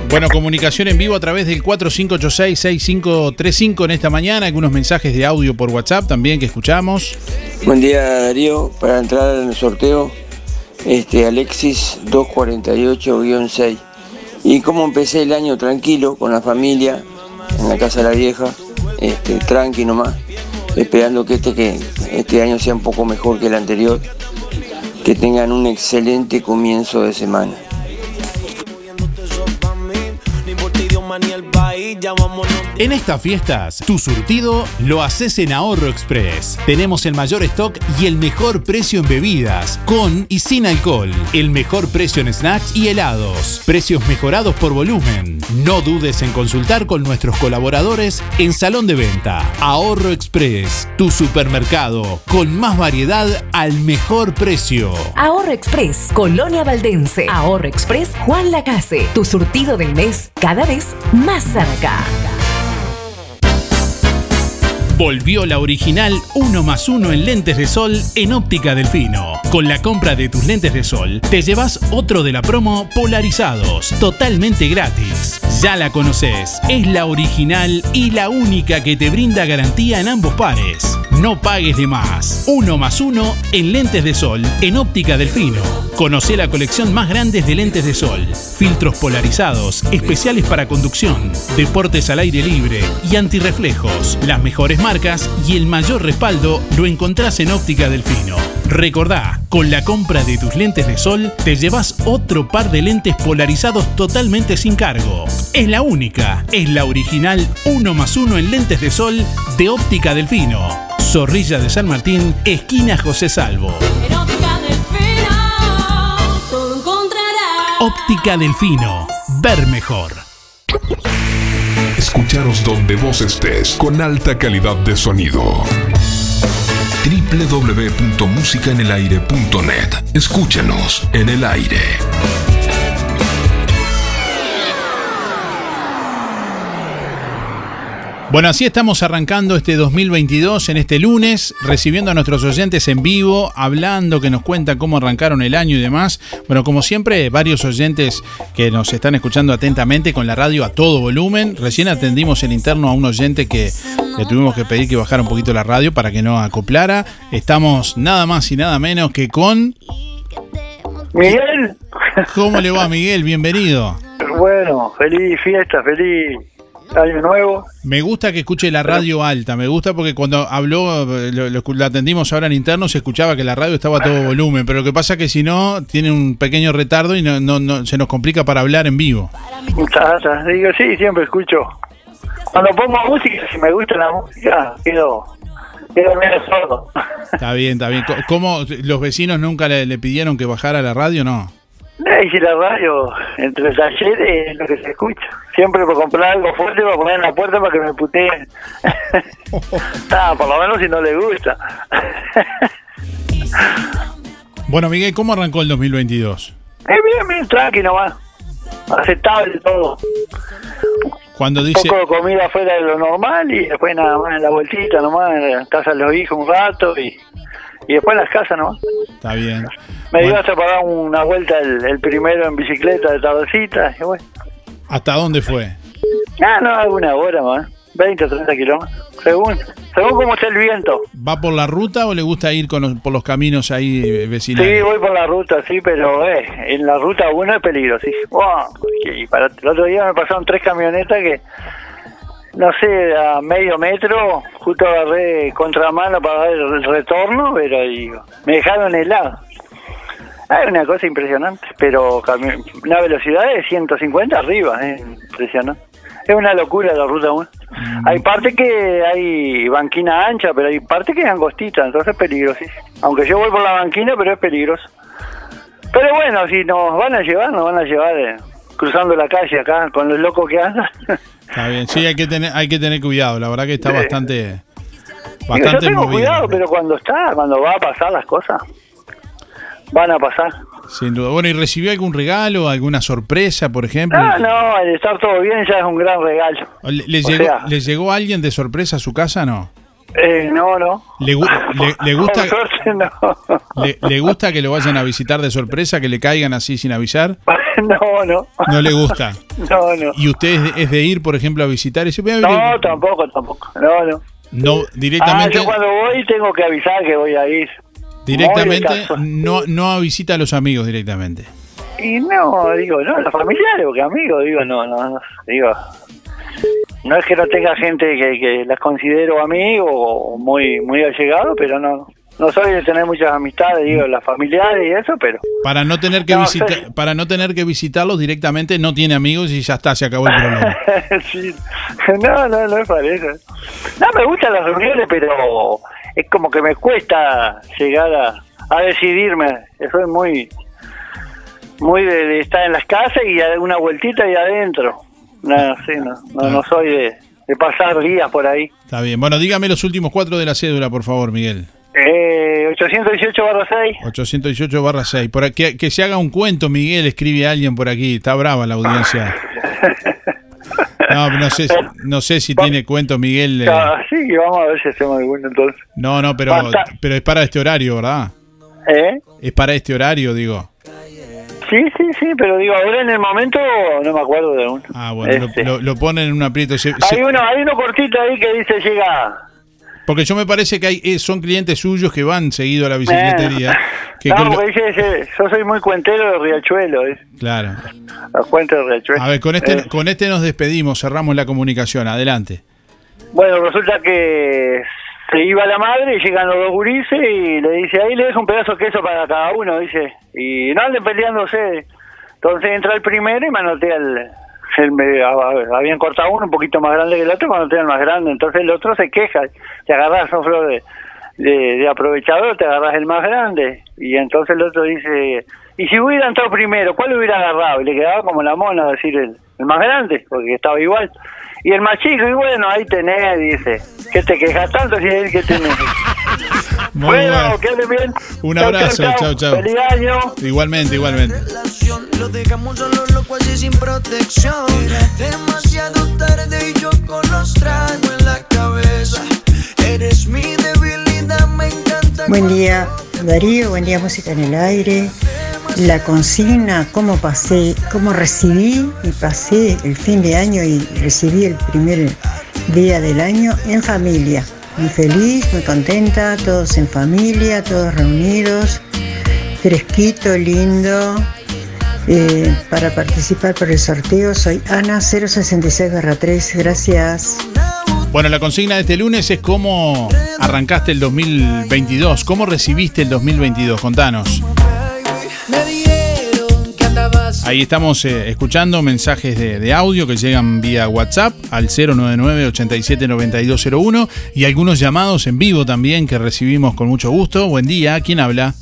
Bueno, comunicación en vivo a través del 4586-6535 en esta mañana. Algunos mensajes de audio por WhatsApp también que escuchamos. Buen día Darío, para entrar en el sorteo, este Alexis 248-6. Y como empecé el año tranquilo, con la familia, en la casa de la vieja, este, tranqui nomás, esperando que este, que este año sea un poco mejor que el anterior, que tengan un excelente comienzo de semana. En estas fiestas, tu surtido lo haces en Ahorro Express. Tenemos el mayor stock y el mejor precio en bebidas, con y sin alcohol. El mejor precio en snacks y helados. Precios mejorados por volumen. No dudes en consultar con nuestros colaboradores en Salón de Venta. Ahorro Express, tu supermercado, con más variedad al mejor precio. Ahorro Express, Colonia Valdense. Ahorro Express, Juan Lacase. Tu surtido del mes cada vez más cerca. Volvió la original 1 más 1 en lentes de sol en Óptica Delfino. Con la compra de tus lentes de sol, te llevas otro de la promo polarizados, totalmente gratis. Ya la conoces, es la original y la única que te brinda garantía en ambos pares. No pagues de más. 1 más 1 en lentes de sol en Óptica Delfino. Conoce la colección más grande de lentes de sol, filtros polarizados, especiales para conducción, deportes al aire libre y antirreflejos. Las mejores marcas y el mayor respaldo lo encontrás en Óptica Delfino. Recordá, con la compra de tus lentes de sol te llevas otro par de lentes polarizados totalmente sin cargo. Es la única, es la original 1 más 1 en lentes de sol de Óptica Delfino. Zorrilla de San Martín, esquina José Salvo. Óptica Delfino, ver mejor. Escucharos donde vos estés con alta calidad de sonido. www.musicaenelaire.net Escúchanos en el aire. Bueno, así estamos arrancando este 2022 en este lunes, recibiendo a nuestros oyentes en vivo, hablando, que nos cuentan cómo arrancaron el año y demás. Bueno, como siempre, varios oyentes que nos están escuchando atentamente con la radio a todo volumen. Recién atendimos en interno a un oyente que le tuvimos que pedir que bajara un poquito la radio para que no acoplara. Estamos nada más y nada menos que con... Miguel. ¿Cómo le va, Miguel? Bienvenido. Bueno, feliz fiesta, feliz año nuevo. Me gusta que escuche la radio alta, me gusta porque cuando habló, lo, atendimos ahora en interno, se escuchaba que la radio estaba a todo volumen, pero lo que pasa es que si no, tiene un pequeño retardo y no, no, no- se nos complica para hablar en vivo. Ta, ta. Digo, sí, siempre escucho. Cuando pongo música, si me gusta la música, quedo, quedo menos sordo. Está bien, está bien. ¿Cómo los vecinos nunca le, le pidieron que bajara la radio? No. Eh, Y si la radio, entre el taller es lo que se escucha. Siempre por comprar algo fuerte para poner en la puerta para que me puteen. Ah, por lo menos si no le gusta. Bueno, Miguel, ¿cómo arrancó el 2022? Es bien, bien, tranqui nomás. Aceptable todo. Cuando Un dice... poco de comida fuera de lo normal y después nada más en la vueltita nomás, en la casa de los hijos un rato y, y después en las casas nomás. Está bien. Me dio hasta para dar una vuelta el, el primero en bicicleta de tardecita y bueno. ¿Hasta dónde fue? Ah, no, alguna hora más. 20 o 30 kilómetros. Según, según cómo está el viento. ¿Va por la ruta o le gusta ir con los- por los caminos ahí eh, Sí, vecinales? voy por la ruta, sí, pero eh, en la ruta 1 es peligrosísimo. Wow, y para, el otro día me pasaron tres camionetas que, no sé, a medio metro, justo agarré contramano para dar el retorno, pero digo, me dejaron helado. Ah, Es una cosa impresionante, pero una velocidad de 150 arriba, es impresionante. Es una locura la ruta 1. Hay parte que hay banquina ancha, pero hay parte que es angostita, entonces es peligrosísimo. Aunque yo voy por la banquina, pero es peligroso. Pero bueno, si nos van a llevar, nos van a llevar eh, cruzando la calle acá con los locos que andan. Está bien, sí, hay que tener, hay que tener cuidado. La verdad que está Sí. bastante, Digo, yo bastante tengo movido. cuidado, pero cuando está, cuando va a pasar las cosas, van a pasar. Sin duda. Bueno, ¿y recibió algún regalo, alguna sorpresa, por ejemplo? Ah, no, el estar todo bien ya es un gran regalo. ¿Le, le o llegó, sea- ¿Le llegó alguien de sorpresa a su casa? No. Eh, no, no. ¿Le, le- le gusta, no. le, le gusta que lo vayan a visitar de sorpresa, que le caigan así sin avisar? no, no. No le gusta. No, no. ¿Y usted es de, es de ir, por ejemplo, a visitar? Y dice, "Voy a ver- No, tampoco, tampoco. No, no. no, Ah, directamente, yo cuando voy tengo que avisar que voy a ir. Directamente no, no visita a los amigos directamente. Y no, digo, no, los familiares, porque amigos, digo, no, no, no, digo, no es que no tenga gente que, que las considero amigos o muy muy allegados, pero no, no soy de tener muchas amistades, digo, las familiares y eso, pero Para no tener que No, visitar, para no tener que visitarlos directamente, no tiene amigos y ya está, se acabó el problema. sí, no, no, no para eso. No, me gustan las reuniones, pero es como que me cuesta llegar a, a decidirme, soy muy muy de, de estar en las casas y dar una vueltita y adentro. No, sí, no, no, no soy de, de pasar días por ahí. Está bien. Bueno, dígame los últimos cuatro de la cédula, por favor, Miguel. Eh, 818 barra 6. 818 barra 6. Por aquí, que, que se haga un cuento, Miguel, escribe alguien por aquí. Está brava la audiencia. No, no sé, no sé si tiene cuento, Miguel. eh. Sí, vamos a ver si hacemos alguno entonces. No, no, pero, Basta. pero es para este horario, ¿verdad? ¿Eh? Es para este horario, digo. Sí, sí, sí, pero digo, ahora en el momento no me acuerdo de uno. Ah, bueno, lo- Este. lo, lo ponen en un aprieto. Se- se- Hay uno, hay uno cortito ahí que dice llega. Porque yo me parece que hay, eh, son clientes suyos que van seguido a la bicicletería. Que no, con lo- porque dice, dice, yo soy muy cuentero de Riachuelo, ¿eh? Claro. los cuentos de Riachuelo. A ver, con este, Eh, con este nos despedimos, cerramos la comunicación. Adelante. Bueno, resulta que se iba la madre y llegan los dos gurises y le dice, ahí le dejo un pedazo de queso para cada uno, dice. Y no anden peleándose. Entonces entra el primero y manotea el... el habían cortado uno un poquito más grande que el otro, manotea el más grande. Entonces el otro se queja. Te agarras, sos flor de, de, de aprovechador, te agarras el más grande. Y entonces el otro dice, y si hubiera entrado primero, ¿cuál hubiera agarrado? Y le quedaba como la mona decir el, el más grande, porque estaba igual. Y el más chico, y bueno, ahí tenés, dice. ¿Qué te quejas tanto si es el que tenés? Muy bueno, bueno. que anden bien. Un Chau, abrazo, chau, chau. Feliz año. Igualmente, igualmente. Lo dejamos solo loco así sin protección. Demasiado tarde y yo con los tragos en la cabeza. Eres mi debilidad, me encanta. Buen día, Darío. Buen día, música en el aire. La consigna, cómo pasé, cómo recibí y pasé el fin de año y recibí el primer día del año en familia. Muy feliz, muy contenta, todos en familia, todos reunidos, fresquito, lindo. Eh, para participar por el sorteo soy Ana 066-3. Gracias. Bueno, la consigna de este lunes es cómo arrancaste el 2022, cómo recibiste el 2022, contanos. Ahí estamos eh, escuchando mensajes de, de audio que llegan vía WhatsApp al 099-879201 y algunos llamados en vivo también que recibimos con mucho gusto. Buen día, ¿quién habla?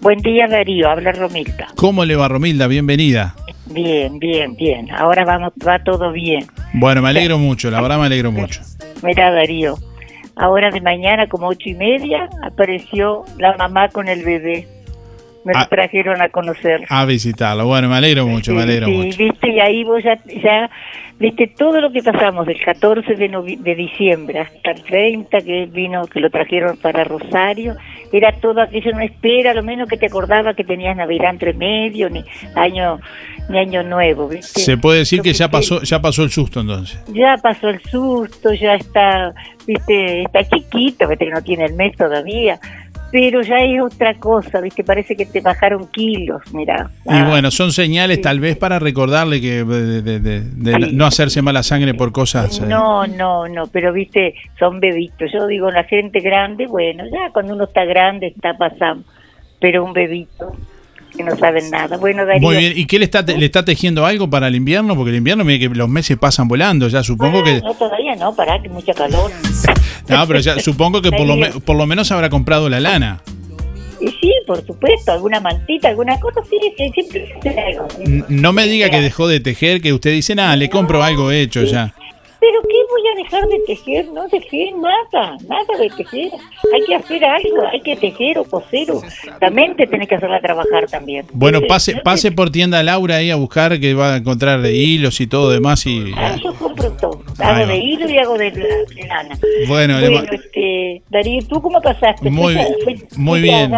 Buen día, Darío. Habla Romilda. ¿Cómo le va Romilda? Bienvenida. Bien, bien, bien. Ahora vamos, va todo bien. Bueno, me alegro mucho, la verdad me alegro mucho. Mira, Darío. Ahora de mañana, como ocho y media, apareció la mamá con el bebé. Me lo Ah. trajeron a conocer. A visitarlo. Bueno, me alegro mucho, me alegro sí, mucho. viste, y ahí vos ya, ya viste todo lo que pasamos del 14 de, novi- de diciembre hasta el 30 que vino, que lo trajeron para Rosario, era todo aquello, no espera, lo menos que te acordaba que tenías Navidad entre medio, ni año, ni año nuevo, viste. Se puede decir que ya sí. pasó, ya pasó el susto entonces. Ya pasó el susto, ya está, viste, está chiquito, viste que no tiene el mes todavía, pero ya es otra cosa, viste, parece que te bajaron kilos, mira. Y bueno, son señales tal vez para recordarle que de, de- de- de no hacerse mala sangre por cosas. eh, No, no, no, pero viste, son bebitos. Yo digo, la gente grande, bueno, ya cuando uno está grande está pasando, pero un bebito que no saben nada. Bueno, Darío, Muy bien, ¿y qué le está, le está tejiendo algo para el invierno? Porque el invierno, mire que los meses pasan volando, ya supongo que... no, todavía no, pará, que mucha calor. No, pero ya supongo que por lo, me- por lo menos habrá comprado la lana. Y sí, por supuesto, alguna mantita, alguna cosa, sí, sí, siempre algo. No me diga que dejó de tejer, que usted dice, nada, le compro algo hecho ya. Pero ¿qué voy a dejar de tejer? No dejé nada, nada de tejer. Hay que hacer algo, hay que tejer o coser. o- La mente tenés que hacerla trabajar también. Bueno, pase, pase por tienda Laura ahí a buscar que va a encontrar hilos y todo demás y... Ah, yo compro todo. Hago de hilo y hago de, de lana. Bueno, bueno este, Darío, ¿tú cómo pasaste? Muy ¿Fuiste- bien, fuiste- muy bien.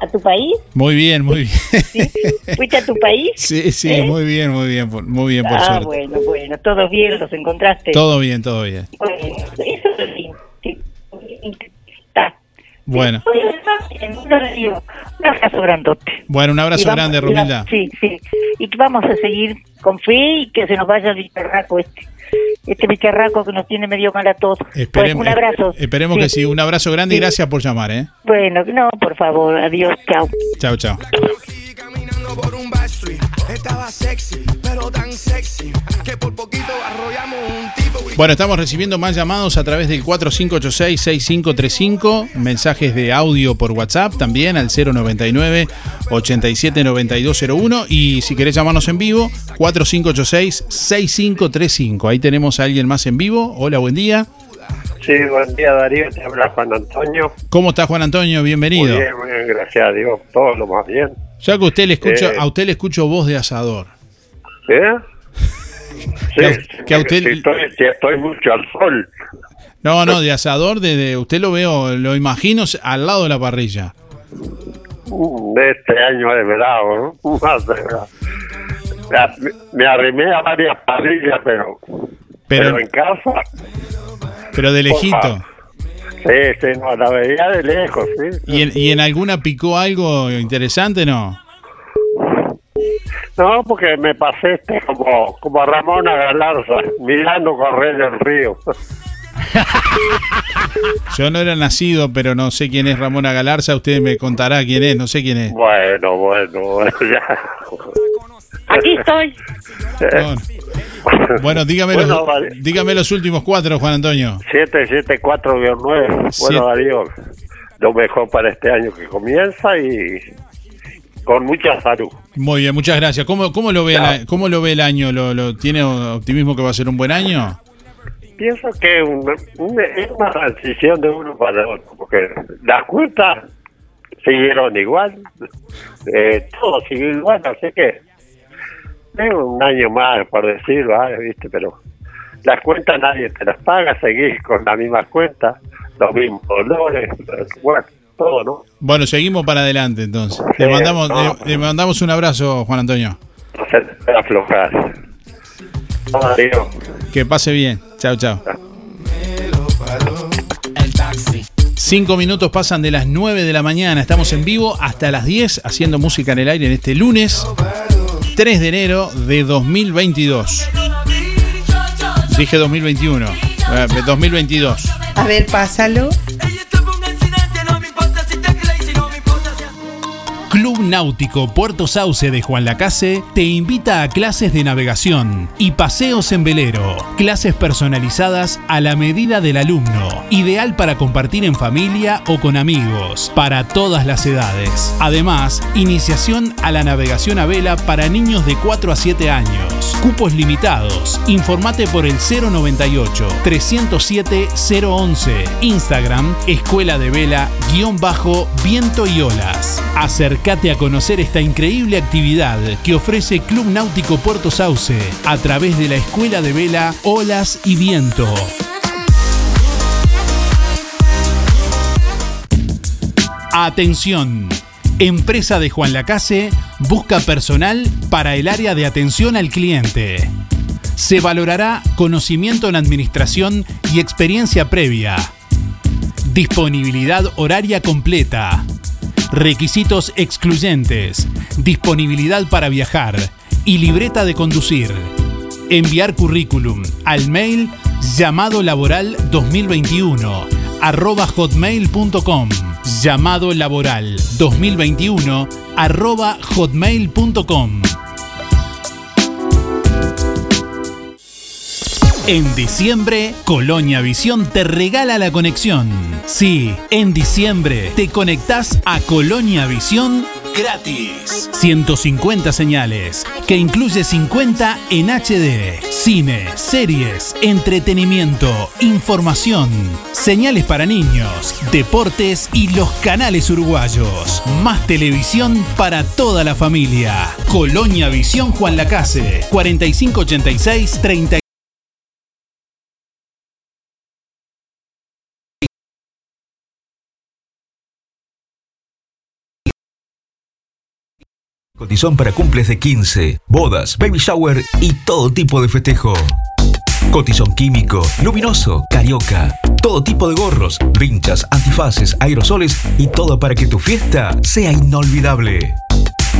A tu, país? Muy bien, muy bien. ¿Fuiste a tu país? Sí, sí, ¿Eh? muy bien, muy bien, por- muy bien, por ah, suerte. bueno, bueno, todos bien, los encontraste. Todo bien, todo bien. Bueno, eso. Sí. Está. Bueno, Un abrazo grandote. bueno, un abrazo vamos- grande, Romilda. Sí, sí. Y que vamos a seguir con fe y que se nos vaya el bicharraco este. Este bicharraco que nos tiene medio mal a todos. Pues, un abrazo. esperemos que sí. Un abrazo grande y gracias por llamar, ¿eh? Bueno, no, por favor, adiós, chao. Chao, chao. Estaba sexy, pero tan sexy que por poquito arrollamos un tipo. Bueno, estamos recibiendo más llamados a través del 4586-6535, mensajes de audio por WhatsApp también al 099-879201 y si querés llamarnos en vivo, 4586-6535. Ahí tenemos a alguien más en vivo. Hola, buen día. Sí, buen día Darío, te habla Juan Antonio. ¿Cómo está Juan Antonio? Bienvenido. Muy bien, muy bien, gracias a Dios, todo lo más bien. Ya que usted le escucho, Eh. a usted le escucho voz de asador. ¿Eh? Que a- Sí, que a usted- estoy, mucho al sol. No, no, de asador, de, de- usted lo veo, lo imagino al lado de la parrilla. Mm, De este año de verano, ¿no? Me, me arrimé a varias parrillas, pero, Pero- pero en casa. Pero de lejito. Sí, sí, no, la veía de lejos, sí. ¿Y en, y en alguna picó algo interesante, no? No, porque me pasé este como, como Ramona Galarza, mirando correr el río. Yo no era nacido, pero no sé quién es Ramona Galarza. Usted me contará quién es, no sé quién es. Bueno, bueno, bueno, ya. Aquí estoy. Bueno, dígame, Bueno, los, vale. dígame los últimos cuatro, Juan Antonio. 774-9. Siete. Bueno, Darío, lo mejor para este año que comienza y con mucha salud. Muy bien, muchas gracias. ¿Cómo, cómo, lo, ve el, ¿cómo lo ve el año? ¿Lo, lo- ¿Tiene optimismo que va a ser un buen año? Pienso que una- una- es una transición de uno para otro, porque las cuentas siguieron igual, eh, todo siguió igual, así que un año más, por decirlo, ah, ¿viste? pero las cuentas nadie te las paga, seguís con las mismas cuentas, los mismos dolores, bueno, todo, ¿no? Bueno, seguimos para adelante entonces. Le Sí, mandamos, no. le, le mandamos un abrazo, Juan Antonio. No se te puede aflojar. No, Darío. Que pase bien. Chao, chao. Cinco minutos pasan de las 9 de la mañana. Estamos en vivo hasta las 10 haciendo música en el aire en este lunes 3 de enero de 2022. Dije 2021. eh, 2022. A ver, pásalo. Náutico Puerto Sauce de Juan Lacase te invita a clases de navegación y paseos en velero. Clases personalizadas a la medida del alumno, ideal para compartir en familia o con amigos, para todas las edades. Además, iniciación a la navegación a vela para niños de 4 a 7 años. Cupos limitados. Informate por el 098 307 011. Instagram Escuela de Vela guion bajo Viento y Olas. Acércate a conocer esta increíble actividad que ofrece Club Náutico Puerto Sauce a través de la Escuela de Vela Olas y Viento. Atención. Empresa de Juan Lacase busca personal para el área de atención al cliente. Se valorará conocimiento en administración y experiencia previa. Disponibilidad horaria completa. Requisitos excluyentes. Disponibilidad para viajar. Y libreta de conducir. Enviar currículum al mail llamado laboral 2021 arroba hotmail.com llamado laboral 2021 arroba hotmail.com En diciembre, Colonia Visión te regala la conexión. Sí, en diciembre te conectás a Colonia Visión gratis. 150 señales, que incluye 50 en HD. Cine, series, entretenimiento, información, señales para niños, deportes y los canales uruguayos. Más televisión para toda la familia. Colonia Visión Juan Lacase, 4586 30 Cotizón para cumples de 15, bodas, baby shower y todo tipo de festejo. Cotizón químico, luminoso, carioca. Todo tipo de gorros, rinchas, antifaces, aerosoles y todo para que tu fiesta sea inolvidable.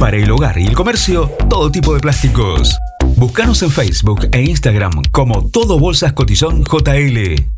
Para el hogar y el comercio, todo tipo de plásticos. Búscanos en Facebook e Instagram como Todo Bolsas Cotizón JL.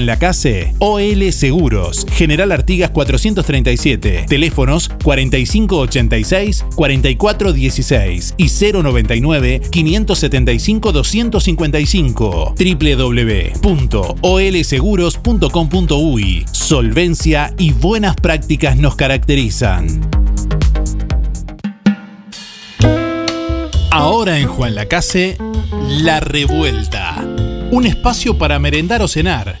Lacase, OL Seguros, General Artigas 437, teléfonos 4586-4416 y 099-575-255, www.olseguros.com.uy. Solvencia y buenas prácticas nos caracterizan. Ahora en Juan Lacase, La Revuelta. Un espacio para merendar o cenar,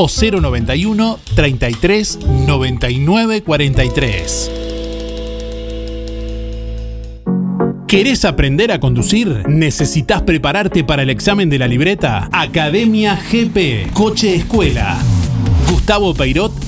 o 091 33 99 43. ¿Querés aprender a conducir? ¿Necesitas prepararte para el examen de la libreta? Academia GP, Coche Escuela. Gustavo Peirot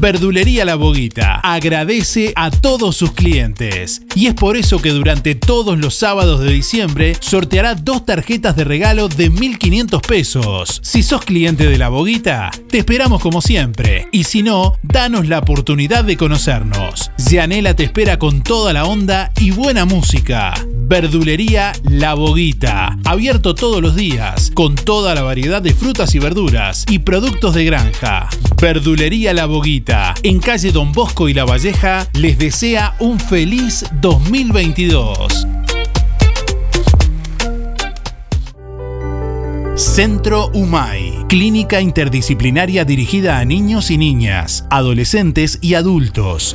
Verdulería La Boguita agradece a todos sus clientes y es por eso que durante todos los sábados de diciembre sorteará dos tarjetas de regalo de 1.500 pesos. Si sos cliente de La Boguita, te esperamos como siempre y si no, danos la oportunidad de conocernos. Yanela te espera con toda la onda y buena música. Verdulería La Boguita, abierto todos los días, con toda la variedad de frutas y verduras y productos de granja. Verdulería La Boguita, en calle Don Bosco y La Valleja, les desea un feliz 2022. Centro UMAI, clínica interdisciplinaria dirigida a niños y niñas, adolescentes y adultos.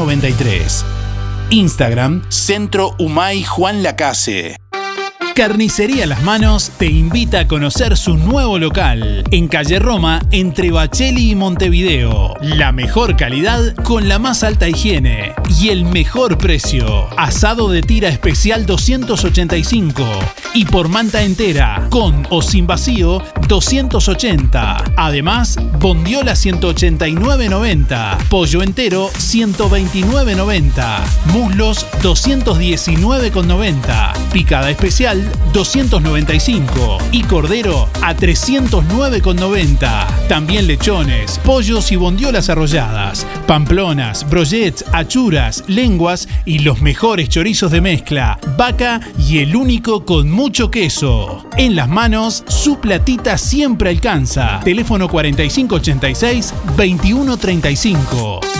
93. Instagram, Centro Humay Juan Lacase. Carnicería Las Manos te invita a conocer su nuevo local en calle Roma entre Bacheli y Montevideo. La mejor calidad con la más alta higiene y el mejor precio. Asado de tira especial 285 y por manta entera con o sin vacío 280. Además, bondiola 189.90, pollo entero 129.90, muslos 219.90, picada especial Total 295 y cordero a 309,90. También lechones, pollos y bondiolas arrolladas, pamplonas, brochets, achuras, lenguas y los mejores chorizos de mezcla, vaca y el único con mucho queso. En las manos, su platita siempre alcanza. Teléfono 4586 2135.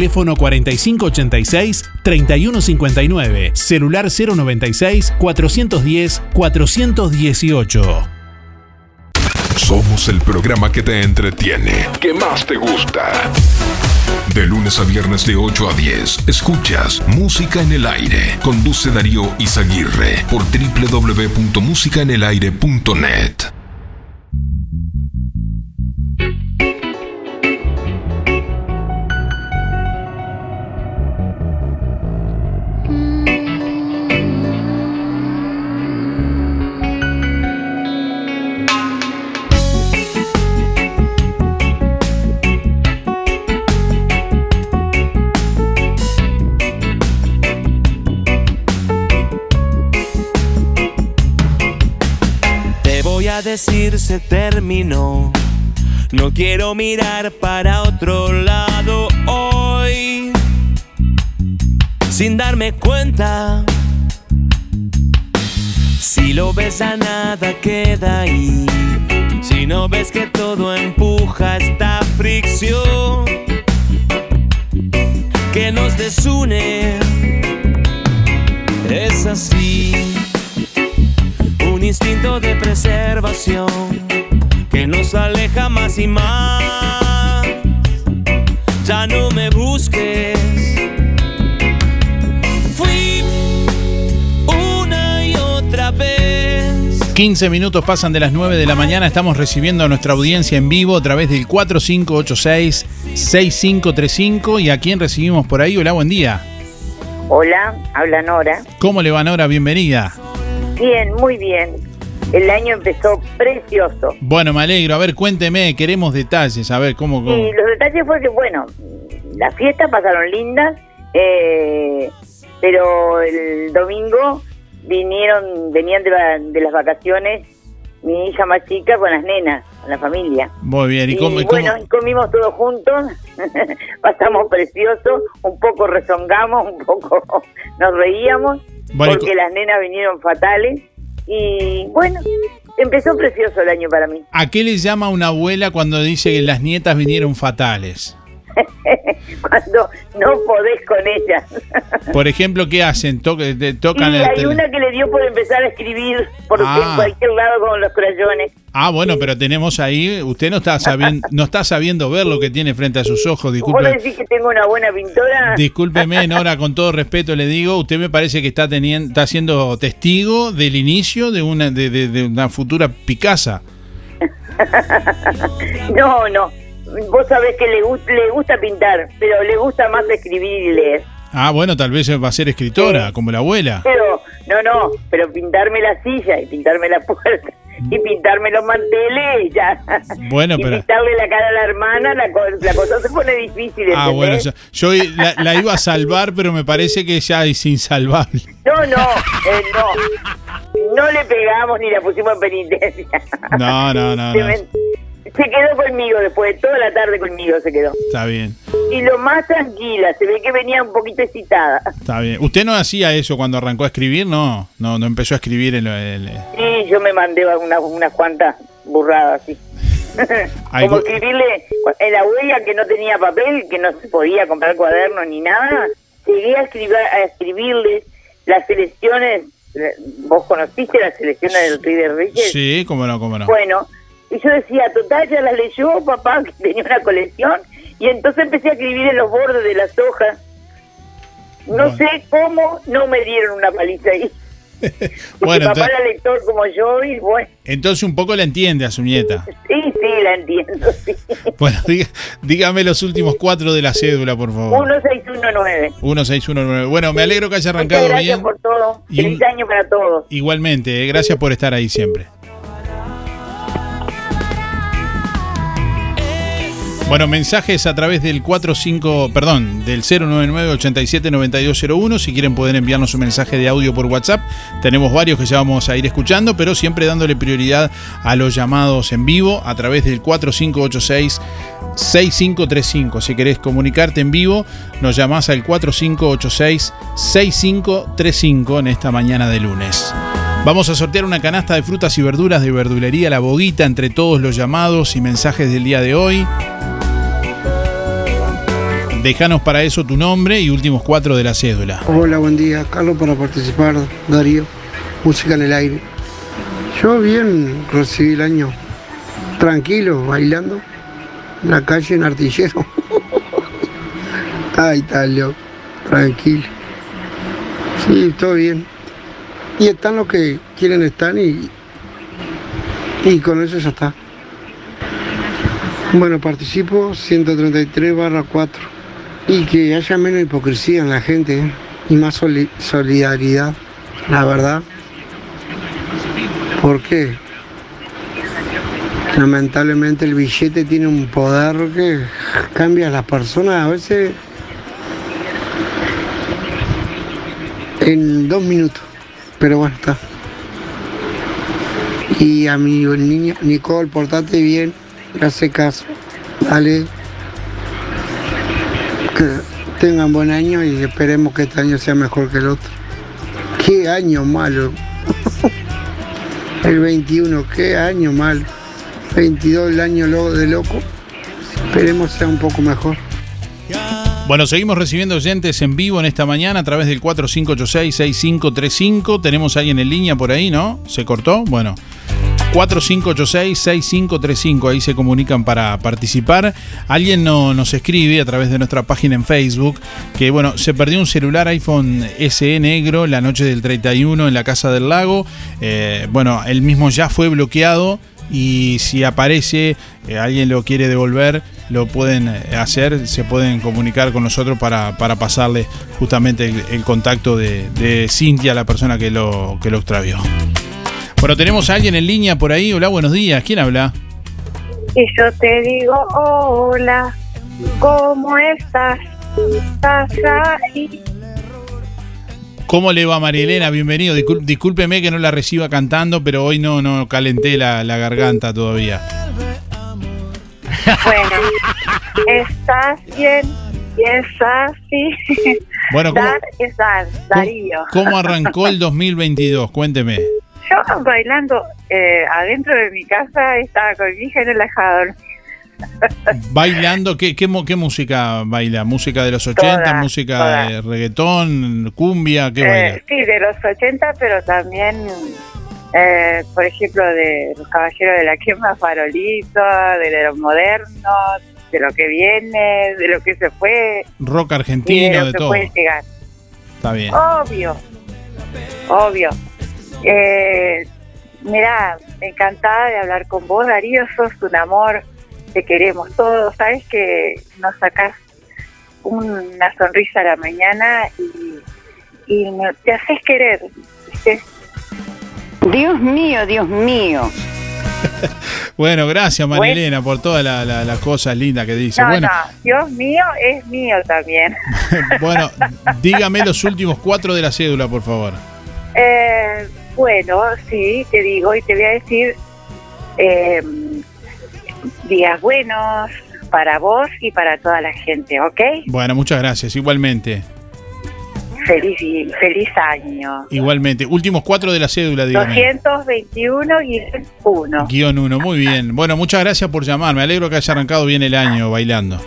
4586-3159. Celular 096-410-418. Somos el programa que te entretiene, que más te gusta. De lunes a viernes de 8 a 10, escuchas Música en el Aire. Conduce Darío Izaguirre por www.musicaenelaire.net. Decir se terminó. No quiero mirar para otro lado hoy. Sin darme cuenta. Si lo ves a nada queda ahí. Si no ves que todo empuja esta fricción que nos desune. Es así instinto de preservación que nos aleja más y más. Ya no me busques. Fui una y otra vez. 15 minutos pasan de las 9 de la mañana. Estamos recibiendo a nuestra audiencia en vivo a través del 4586-6535. ¿Y a quién recibimos por ahí? Hola, buen día. Hola, habla Nora. ¿Cómo le va, Nora? Bienvenida. Bien, muy bien. El año empezó precioso. Bueno, me alegro. A ver, cuénteme, queremos detalles. A ver, ¿cómo? cómo? Y los detalles fue que, bueno, las fiestas pasaron lindas, eh, pero el domingo vinieron, venían de las vacaciones mi hija más chica con las nenas, con la familia. Muy bien. ¿Y, cómo, y cómo- bueno, y comimos todos juntos, pasamos precioso, un poco rezongamos, un poco nos reíamos, Bueno, porque las nenas vinieron fatales. Y bueno, empezó precioso el año para mí. ¿A qué le llama una abuela cuando dice que las nietas vinieron fatales? Cuando no podés con ellas. Por ejemplo, ¿qué hacen? To- te- Y tocan el hay una que le dio por empezar a escribir por Ah. en cualquier lado con los crayones. Ah, bueno, pero tenemos ahí, usted no está sabiendo, no está sabiendo ver lo que tiene frente a sus ojos, ¿Vos disculpe. decís que tengo una buena pintora? Discúlpeme, Nora, con todo respeto le digo, usted me parece que está teniendo, está siendo testigo del inicio de una, de, de- de una futura Picasa. no, no. Vos sabés que le, le gusta pintar, pero le gusta más escribir y leer. Ah, bueno, tal vez va a ser escritora, como la abuela. Pero, no, no, pero pintarme la silla y pintarme la puerta y pintarme los manteles, ya. Bueno, y pero... pintarle la cara a la hermana, la, la cosa se pone difícil, Ah, bueno, yo, yo la, la iba a salvar, pero me parece que ya es insalvable. No, no, eh, no. No le pegamos ni la pusimos en penitencia. No, no, no, se quedó conmigo después, toda la tarde conmigo se quedó. está bien, Y lo más tranquila, se ve que venía un poquito excitada. está bien. ¿Usted no hacía eso cuando arrancó a escribir? No, no, no empezó a escribir en el- Sí, yo me mandé una- unas cuantas burradas así. Como escribirle en la huella que no tenía papel, que no se podía comprar cuaderno ni nada, llegué a, escribir, a escribirles las selecciones, eh, vos conociste las selecciones del de Reyes, Sí, cómo no, cómo no. bueno, y yo decía, total, ya las leyó papá, que tenía una colección, y entonces empecé a escribir en los bordes de las hojas, No sé cómo no me dieron una paliza ahí. Bueno, papá entonces- era lector como yo y bueno, Entonces un poco la entiende a su nieta. sí, sí, la entiendo. Sí. Bueno, diga- dígame los últimos cuatro de la cédula, por favor. 1619. 1619. Bueno, me alegro que haya Muchas arrancado gracias bien. por todo. Y Feliz un- año para todos. Igualmente, eh, gracias por estar ahí siempre. Bueno, mensajes a través del 45, perdón, del 099 87 9201. Si quieren pueden enviarnos un mensaje de audio por WhatsApp. Tenemos varios que ya vamos a ir escuchando, pero siempre dándole prioridad a los llamados en vivo a través del 4586 6535. Si querés comunicarte en vivo, nos llamás al 4586 6535 en esta mañana de lunes. Vamos a sortear una canasta de frutas y verduras de verdulería La Boguita entre todos los llamados y mensajes del día de hoy. Déjanos para eso tu nombre y últimos cuatro de la cédula. Hola, buen día. Carlos para participar. Darío, música en el aire. Yo bien recibí el año tranquilo, bailando en la calle en artillero. Ay, tal loco, tranquilo. Sí, todo bien. Y están los que quieren estar y, y con eso ya está. Bueno, participo 133 barra 4 y que haya menos hipocresía en la gente ¿eh? y más soli- solidaridad, la verdad. Porque lamentablemente el billete tiene un poder que cambia a las personas a veces en dos minutos. Pero bueno, está. Y a mi niño, Nicole, portate bien, hace caso. Dale. Tengan buen año y esperemos que este año sea mejor que el otro. Qué año malo. El 21, qué año malo. 22 el año de loco. Esperemos sea un poco mejor. Bueno, seguimos recibiendo oyentes en vivo en esta mañana a través del 4586-6535. Tenemos alguien en línea por ahí, ¿no? ¿Se cortó? Bueno. 4586-6535, ahí se comunican para participar. Alguien no- nos escribe a través de nuestra página en Facebook que, bueno, se perdió un celular iPhone SE negro la noche del 31 en la Casa del Lago. Eh, bueno, el mismo ya fue bloqueado y si aparece, eh, alguien lo quiere devolver, lo pueden eh, hacer, se pueden comunicar con nosotros para, para pasarle justamente el, contacto de, de Cintia, la persona que lo, que lo extravió. Bueno, tenemos a alguien en línea por ahí. Hola, buenos días. ¿Quién habla? Y yo te digo, hola, ¿cómo estás? ¿Estás ahí? ¿Cómo le va María Elena? Bienvenido. Discúlpeme que no la reciba cantando, pero hoy no, no calenté la, la garganta todavía. Bueno, ¿estás bien? Y es así. Bueno, ¿cómo- Dar es dar, Darío. ¿Cómo arrancó el 2022? Cuénteme. Yo bailando eh, adentro de mi casa estaba con mi hija en el ajador. Bailando, ¿qué, qué, qué música baila? ¿Música de los 80? Toda, ¿Música toda. de reggaetón? ¿Cumbia? ¿Qué baila? Eh, sí, de los 80, pero también, eh, por ejemplo, de los caballeros de la quema, farolito, de los modernos, de lo que viene, de lo que se fue Rock y de argentino, lo de que todo. puede llegar. Está bien. Obvio, obvio. Eh, mira, encantada de hablar con vos, Darío, sos un amor, te queremos todos, sabes que nos sacás una sonrisa a la mañana y, y me- te haces querer, ¿viste? Dios mío, Dios mío. Bueno, gracias Bueno. Elena por todas la- la- las cosas lindas que dice. No, bueno, no, Dios mío es mío también. bueno, dígame los últimos cuatro de la cédula, por favor. Eh, bueno, sí, te digo y te voy a decir eh, días buenos para vos y para toda la gente, ¿ok? Bueno, muchas gracias. Igualmente, Feliz, feliz año. igualmente. Últimos cuatro de la cédula, dígame. 221 y 1. Guión uno, muy bien. Bueno, muchas gracias por llamar. Me alegro que haya arrancado bien el año bailando.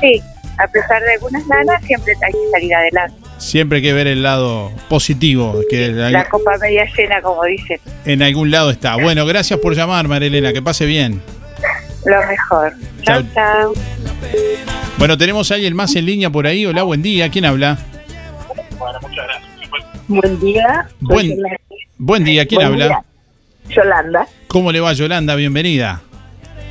Sí, a pesar de algunas lanas, siempre hay que salir adelante. Siempre hay que ver el lado positivo, que La copa media llena, como dicen, en algún lado está. Bueno, gracias por llamar, María Elena. Que pase bien. lo mejor. Chao, chao. Bueno, tenemos a alguien más en línea por ahí. Hola, buen día. ¿Quién habla? Buen día. Buen, buen día. ¿Quién Buen habla? día. Yolanda. ¿Cómo le va, Yolanda? Bienvenida.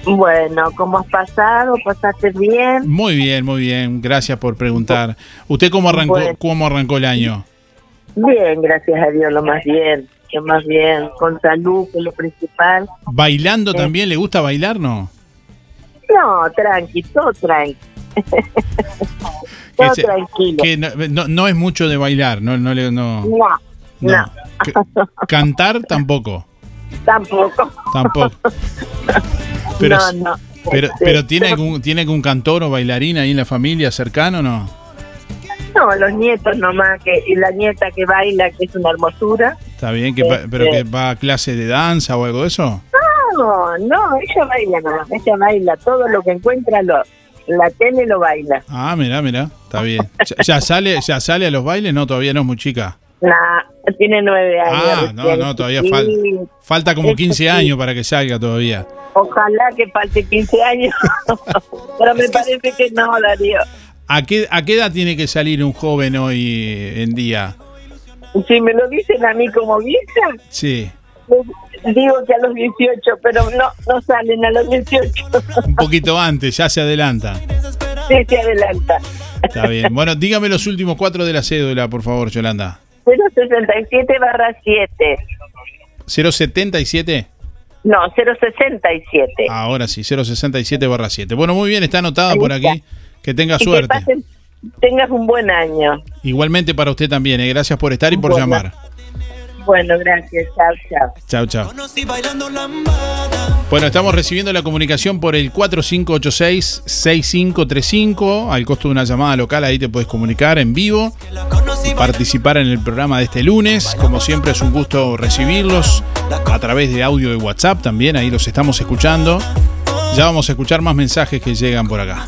Bueno, ¿cómo has pasado? ¿Pasaste bien? Muy bien, muy bien. Gracias por preguntar. ¿Usted cómo arrancó, cómo arrancó el año? Bien, gracias a Dios, lo más bien. Lo más bien, con salud, que es lo principal. ¿Bailando también? ¿Le gusta bailar, no? No, tranqui, todo tranqui. todo tranquilo. Que no, no- no es mucho de bailar, no, no, le- no. No, no, Cantar tampoco, tampoco. tampoco. Pero, no, no. pero, Este, pero tiene algún, tiene algún cantor o bailarín ahí en la familia cercano, o ¿no? No, los nietos nomás, que y la nieta que baila, que es una hermosura. Está bien, que pero que va a clase de danza o algo de eso. No, no, ella baila nomás, ella baila, todo lo que encuentra, lo, la tele lo baila. Ah, mira, mira, está bien. ¿Ya, ya sale, ya sale a los bailes? No, todavía no es muy chica. Tiene nueve años. Ah, no, no, todavía Sí, falta. Falta como Eso 15 sí. años para que salga todavía. Ojalá que falte 15 años, pero me parece que no, Darío. ¿A qué, ¿A qué edad tiene que salir un joven hoy en día? Si me lo dicen a mí como vieja, Sí, digo que a los 18, pero no, no salen a los 18. un poquito antes, ya se adelanta. Sí, se adelanta. Está bien. Bueno, dígame los últimos cuatro de la cédula, por favor, Yolanda. 067 barra 7. 077. No, 067. Ahora sí, 067 barra 7. Bueno, muy bien, está anotada por aquí. Que tenga Y que suerte. pasen- tengas un buen año. Igualmente para usted también. eh. Gracias por estar y por Bueno. llamar. Bueno, gracias. Chao, chao. Chao, chao. Bueno, estamos recibiendo la comunicación por el 4586-6535. Al costo de una llamada local, ahí te puedes comunicar en vivo y participar en el programa de este lunes. Como siempre, es un gusto recibirlos a través de audio de WhatsApp también. Ahí los estamos escuchando. Ya vamos a escuchar más mensajes que llegan por acá.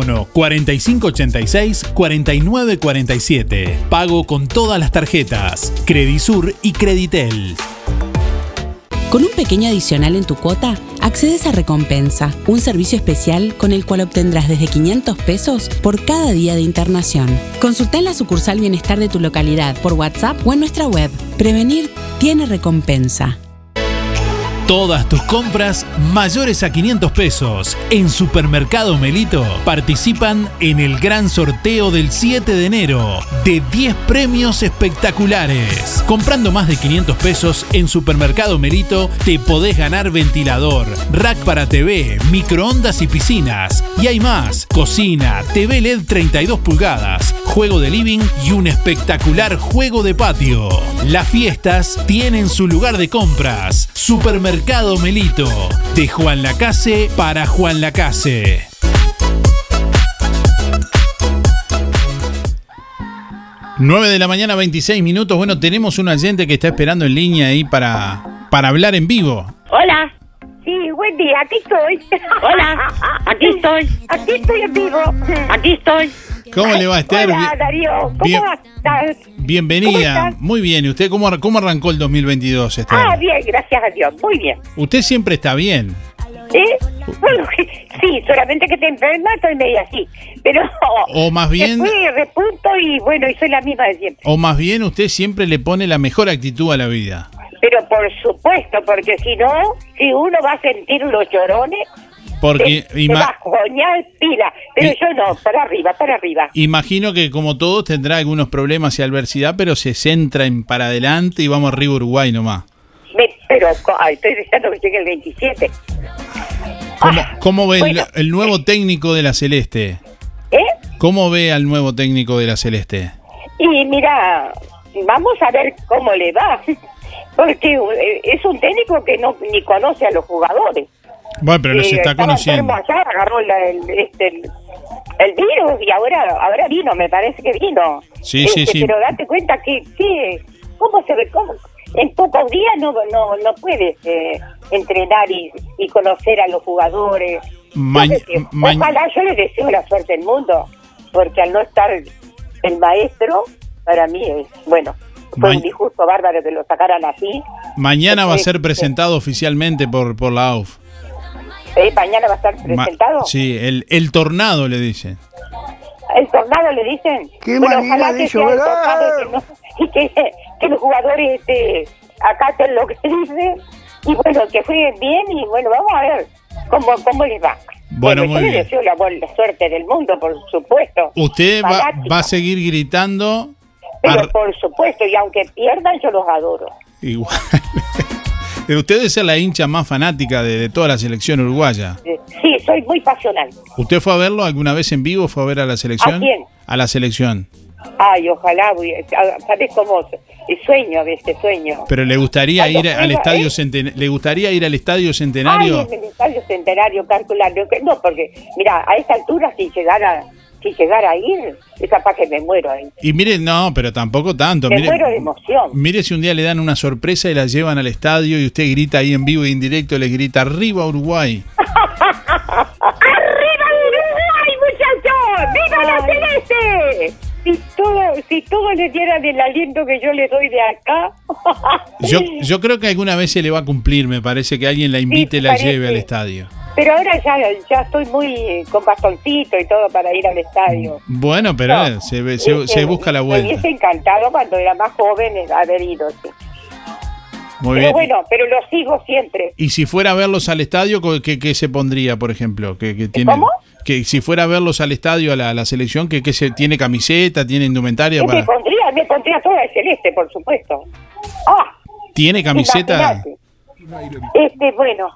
4586-4947. Pago con todas las tarjetas, Credisur y Creditel. Con un pequeño adicional en tu cuota, accedes a Recompensa, un servicio especial con el cual obtendrás desde 500 pesos por cada día de internación. Consulta en la sucursal Bienestar de tu localidad por WhatsApp o en nuestra web. Prevenir tiene recompensa. Todas tus compras mayores a 500 pesos en Supermercado Melito participan en el gran sorteo del 7 de enero de 10 premios espectaculares. Comprando más de 500 pesos en Supermercado Melito te podés ganar ventilador, rack para TV, microondas y piscinas. Y hay más, cocina, TV LED 32 pulgadas, juego de living y un espectacular juego de patio. Las fiestas tienen su lugar de compras. Supermercado Melito. De Juan Lacase para Juan Lacase. Nueve de la mañana, 26 minutos. Bueno, tenemos un oyente que está esperando en línea ahí para, para hablar en vivo. Hola. Sí, buen día, aquí estoy. Hola, aquí estoy. Aquí estoy en vivo. Aquí estoy. ¿Cómo le va, Esther? Hola, Bien- Darío. ¿Cómo bien- estás? ¿Cómo Bienvenida. estás? Muy bien. ¿Y usted cómo, cómo arrancó el 2022, Esther? Ah, bien, gracias a Dios. Muy bien. Usted siempre está bien. ¿Eh? Bueno, sí, solamente que te enferma, estoy media así. Pero. O más bien- Después repunto y bueno, y soy la misma de siempre. O más bien usted siempre le pone la mejor actitud a la vida. Pero por supuesto, porque si no, si uno va a sentir los llorones, Porque se ima- va a coñar pila. Pero Y- yo no, para arriba, para arriba. imagino que como todos tendrá algunos problemas y adversidad, pero se centra en para adelante y vamos arriba Uruguay nomás. Me- pero ay, estoy deseando que llegue el 27. ¿Cómo, cómo ve bueno. el, nuevo técnico de la Celeste? ¿Eh? ¿Cómo ve al nuevo técnico de la Celeste? Y mira, vamos a ver cómo le va. Porque eh, es un técnico que no ni conoce a los jugadores. Bueno, pero los Y está conociendo. allá, agarró el, este, el, el virus y ahora ahora vino, me parece que vino. Sí, sí, Este, sí. Pero date cuenta que, que ¿cómo se ve? ¿Cómo? En pocos días no, no, no puedes eh, entrenar y, y conocer a los jugadores. Ma- Ojalá yo le deseo la suerte del mundo, porque al no estar el maestro, para mí es, bueno, fue Ma- un disgusto bárbaro que lo sacaran así. Mañana va a ser Este, presentado oficialmente por, por la AUF. Eh, mañana va a estar Ma- presentado. sí, el, el tornado le dicen. El tornado le dicen. Qué bueno, manera ojalá de que sea el llorar. tornado y que, no- y que, que los jugadores este, acaten lo que dicen. Y bueno, que jueguen bien y bueno, vamos a ver cómo, cómo les va. Bueno, muy yo bien. les deseo la, buena suerte del mundo, por supuesto. Usted va, a seguir gritando. Pero por supuesto, y aunque pierdan, yo los adoro. igual. Usted debe ser la hincha más fanática de, de toda la selección uruguaya. Eh, Sí, soy muy pasional. ¿Usted fue a verlo alguna vez en vivo? ¿Fue a ver a la selección? ¿A quién? A la selección. Ay, ojalá, ¿sabes cómo? El sueño de este sueño. Pero le gustaría Cuando ir al estadio ¿eh? Centen- le gustaría ir al estadio Ay, Centenario. en el estadio centenario no, porque mira, a esta altura si llegara, si llegara a ir, es capaz que me muero ahí. Y mire, no, pero tampoco tanto. Me Mire, muero de emoción. mire si un día le dan una sorpresa y la llevan al estadio y usted grita ahí en vivo e indirecto, le grita arriba Uruguay. ¡Arriba Uruguay, muchachos! ¡Viva la celeste! Si todo, si todos le dieran el aliento que yo le doy de acá. Yo, yo creo que alguna vez se le va a cumplir, me parece que alguien la invite y la parece. lleve al estadio. Pero ahora ya, ya estoy muy eh, con bastoncito y todo para ir al estadio. Bueno, pero No. eh, se, se- Eh, se busca la Me vuelta. hubiese encantado cuando era más joven eh, haber ido. sí. Muy pero bien. bueno, pero lo sigo siempre. Y si fuera a verlos al estadio, ¿qué, qué se pondría, por ejemplo? ¿Qué, qué tiene, ¿Cómo? Que si fuera a verlos al estadio, a la, a la selección, ¿qué, qué se, ¿tiene camiseta, tiene indumentaria? Me pondría, me pondría toda de celeste, por supuesto. Ah, ¿Tiene camiseta? imagínate. Este, bueno,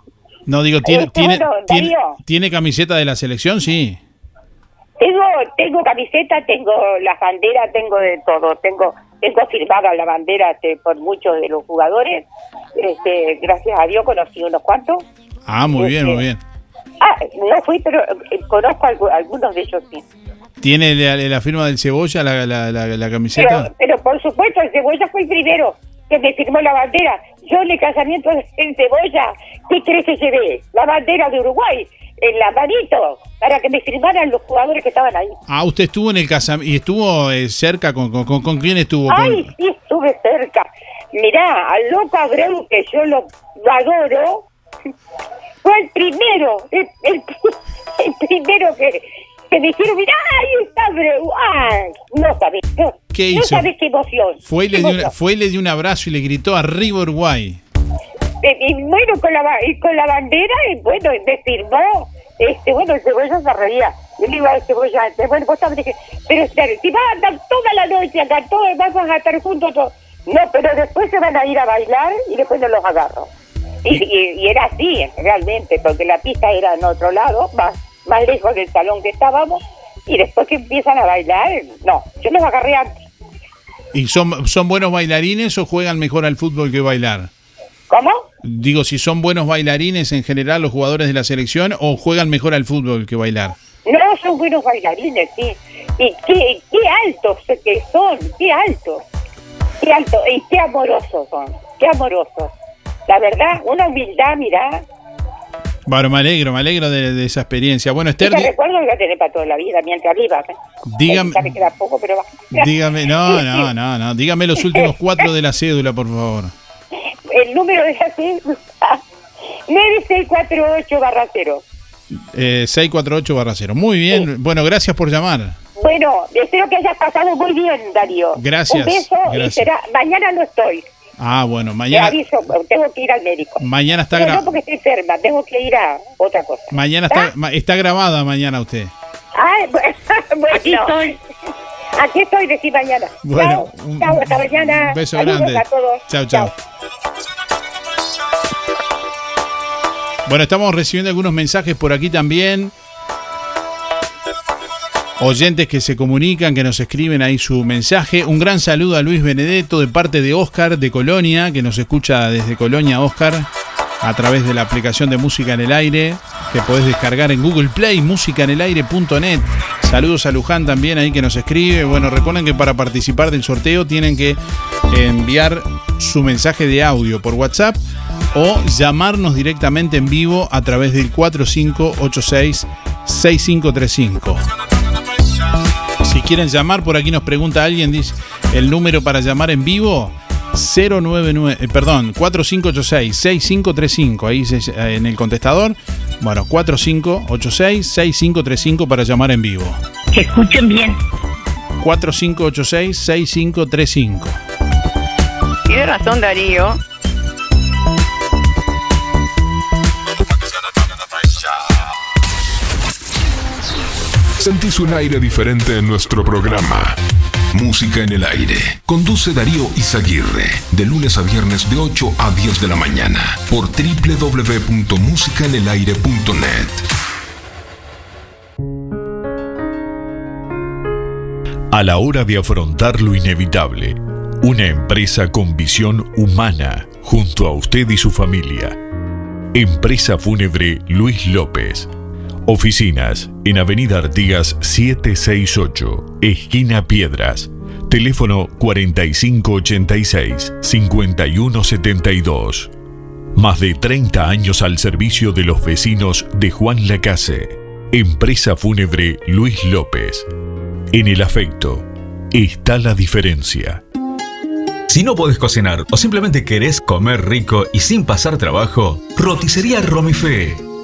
No, digo, ¿tiene, tiene, tiene, Darío. ¿tiene camiseta de la selección? Sí. tengo, tengo camiseta, tengo las banderas, tengo de todo. Tengo, tengo firmada la bandera este, por muchos de los jugadores. Este, gracias a Dios conocí unos cuantos. Ah, muy bien, Este, muy bien. Ah, no fui, pero eh, conozco algu- algunos de ellos sí. ¿Tiene la, la firma del Cebolla, la, la, la, la camiseta? Pero, pero por supuesto, el Cebolla fue el primero que me firmó la bandera. Yo en el casamiento del Cebolla, ¿qué crees que llevé? La bandera de Uruguay en la manito para que me firmaran los jugadores que estaban ahí. Ah, usted estuvo en el casamiento y estuvo eh, cerca con, con, con, con quién estuvo. Con- Ay, sí, estuve cerca. Mirá, al loco Abreu, que yo lo, lo adoro, fue el primero, el, el- el primero que, que me dijeron, mirá, ahí está Abreu. Ay, no sabés, no, ¿Qué no hizo? sabés qué emoción. Fue y, le dio una- fue y le dio un abrazo y le gritó arriba Uruguay. Eh, y bueno, con la, y con la bandera, y bueno, me firmó. Este, bueno, el cebolla se reía. Yo le digo al cebolla, este, bueno, vos sabés que, pero si vas a andar toda la noche acá, todos vamos a estar juntos, todos. No, pero después se van a ir a bailar y después no los agarro. Y, y- y era así, realmente, porque la pista era en otro lado, más, más lejos del salón que estábamos, y después que empiezan a bailar, no, yo los agarré antes. ¿Y son, son buenos bailarines o juegan mejor al fútbol que bailar? ¿Cómo? Digo, si son buenos bailarines en general los jugadores de la selección o juegan mejor al fútbol que bailar. No, son buenos bailarines, sí. Y qué, qué altos que son, qué altos. Qué altos y qué amorosos son, qué amorosos. La verdad, una humildad, mirá. Bueno, me alegro, me alegro de, de esa experiencia. Bueno, Esther, Ese recuerdo lo voy a tener para toda la vida, mientras viva. ¿eh? dígame, Sabe que da poco, pero dígame, no, no, no, no, dígame los últimos cuatro de la cédula, por favor. El número de la cédula, 9648 barra 0. Eh, 648 barra 0. Muy bien, bueno, gracias por llamar. Bueno, espero que hayas pasado muy bien, Darío. Gracias, Un beso y gracias. será, mañana no estoy. Ah, bueno, Te mañana, aviso, tengo que ir al médico. mañana está Pero gra- no porque estoy enferma, tengo que ir a otra cosa. mañana está, ma- está grabada mañana usted. Ay, bueno, Aquí estoy. Aquí estoy, decir mañana. Bueno, chao, un- chao, hasta mañana. Un beso Saludos grande. a todos. Chao, chao. Bueno, estamos recibiendo algunos mensajes por aquí también. Oyentes que se comunican, que nos escriben ahí su mensaje. Un gran saludo a Luis Benedetto de parte de Oscar de Colonia, que nos escucha desde Colonia, Oscar. a través de la aplicación de Música en el Aire que podés descargar en Google Play, musicaenelaire.net. Saludos a Luján también ahí que nos escribe. Bueno, recuerden que para participar del sorteo tienen que enviar su mensaje de audio por WhatsApp o llamarnos directamente en vivo a través del 4586 6535. Si quieren llamar, por aquí nos pregunta alguien, dice, el número para llamar en vivo 099, eh, perdón, 4586-6535, ahí eh, en el contestador. Bueno, 4586-6535 para llamar en vivo. escuchen bien. 4586-6535. Tiene razón Darío. Sentís un aire diferente en nuestro programa. Música en el aire. Conduce Darío Izaguirre. De lunes a viernes de 8 a 10 de la mañana. Por www.musicaenelaire.net. A la hora de afrontar lo inevitable. Una empresa con visión humana junto a usted y su familia. Empresa Fúnebre Luis López. Oficinas en Avenida Artigas 768, esquina Piedras. Teléfono 4586-5172. Más de 30 años al servicio de los vecinos de Juan Lacase. Empresa Fúnebre Luis López. En el afecto está la diferencia. Si no podés cocinar o simplemente querés comer rico y sin pasar trabajo, Roticería Romifé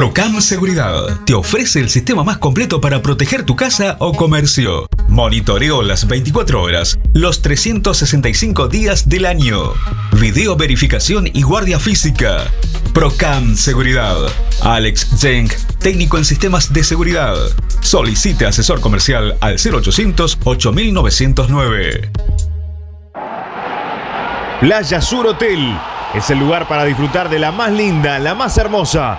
Procam Seguridad te ofrece el sistema más completo para proteger tu casa o comercio. Monitoreo las 24 horas, los 365 días del año. Video verificación y guardia física. Procam Seguridad. Alex Zeng, técnico en sistemas de seguridad. Solicite asesor comercial al 0800 8909. Playa Sur Hotel es el lugar para disfrutar de la más linda, la más hermosa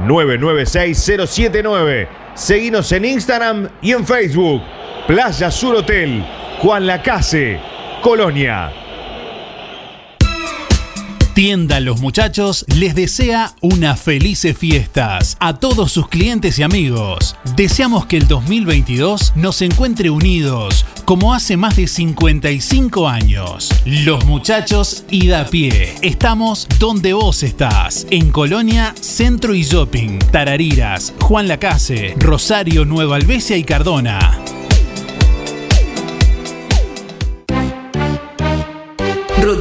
996-079. Seguinos en Instagram y en Facebook. Playa Sur Hotel, Juan Lacase, Colonia. Tienda Los Muchachos les desea unas felices fiestas a todos sus clientes y amigos. Deseamos que el 2022 nos encuentre unidos como hace más de 55 años. Los Muchachos y da pie. Estamos donde vos estás. En Colonia, Centro y Shopping, Tarariras, Juan Lacase, Rosario, Nueva Albesia y Cardona.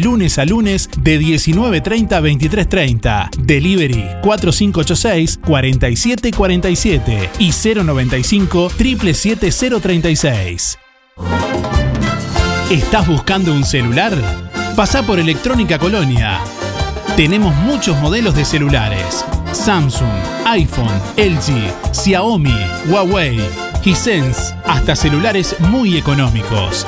lunes a lunes de 19.30 a 23.30. Delivery 4586 4747 y 095 77036. ¿Estás buscando un celular? Pasa por Electrónica Colonia. Tenemos muchos modelos de celulares. Samsung, iPhone, LG, Xiaomi, Huawei, Hisense, hasta celulares muy económicos.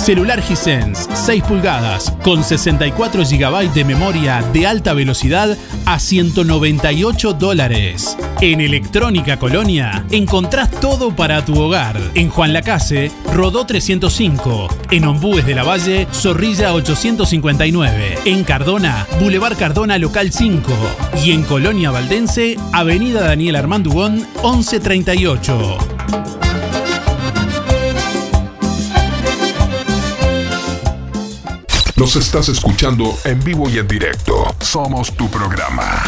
Celular Hisense 6 pulgadas con 64 GB de memoria de alta velocidad a 198 dólares. En Electrónica Colonia encontrás todo para tu hogar. En Juan Lacase, Rodó 305. En Ombúes de la Valle, Zorrilla 859. En Cardona, Boulevard Cardona Local 5. Y en Colonia Valdense, Avenida Daniel Armandugón 1138. Nos estás escuchando en vivo y en directo. Somos tu programa.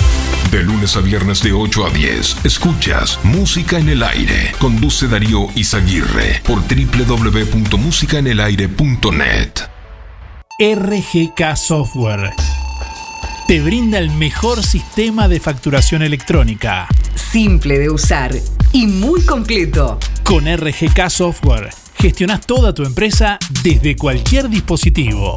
De lunes a viernes de 8 a 10, escuchas Música en el Aire. Conduce Darío Izaguirre por www.musicaenelaire.net. RGK Software te brinda el mejor sistema de facturación electrónica. Simple de usar y muy completo. Con RGK Software gestionas toda tu empresa desde cualquier dispositivo.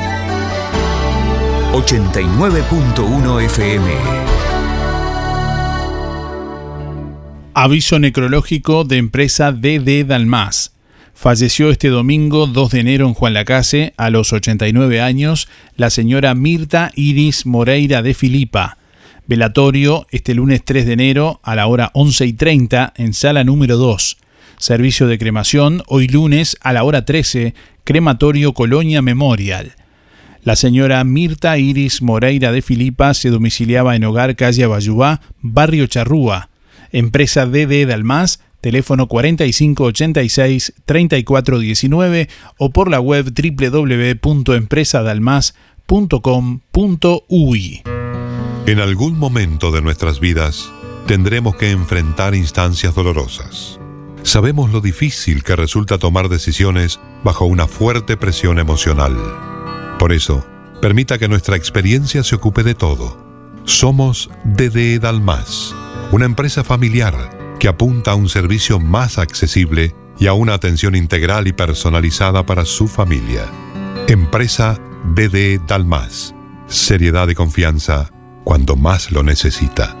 89.1 FM. Aviso necrológico de empresa DD Dalmas. Falleció este domingo 2 de enero en Juan Lacase, a los 89 años, la señora Mirta Iris Moreira de Filipa. Velatorio este lunes 3 de enero a la hora 11 y 30 en sala número 2. Servicio de cremación hoy lunes a la hora 13, Crematorio Colonia Memorial. La señora Mirta Iris Moreira de Filipa se domiciliaba en Hogar Calle Abayubá, Barrio Charrúa. Empresa DD Dalmas, teléfono 4586-3419 o por la web www.empresadalmas.com.uy. En algún momento de nuestras vidas tendremos que enfrentar instancias dolorosas. Sabemos lo difícil que resulta tomar decisiones bajo una fuerte presión emocional. Por eso, permita que nuestra experiencia se ocupe de todo. Somos DD Dalmas, una empresa familiar que apunta a un servicio más accesible y a una atención integral y personalizada para su familia. Empresa DD Dalmas. Seriedad y confianza cuando más lo necesita.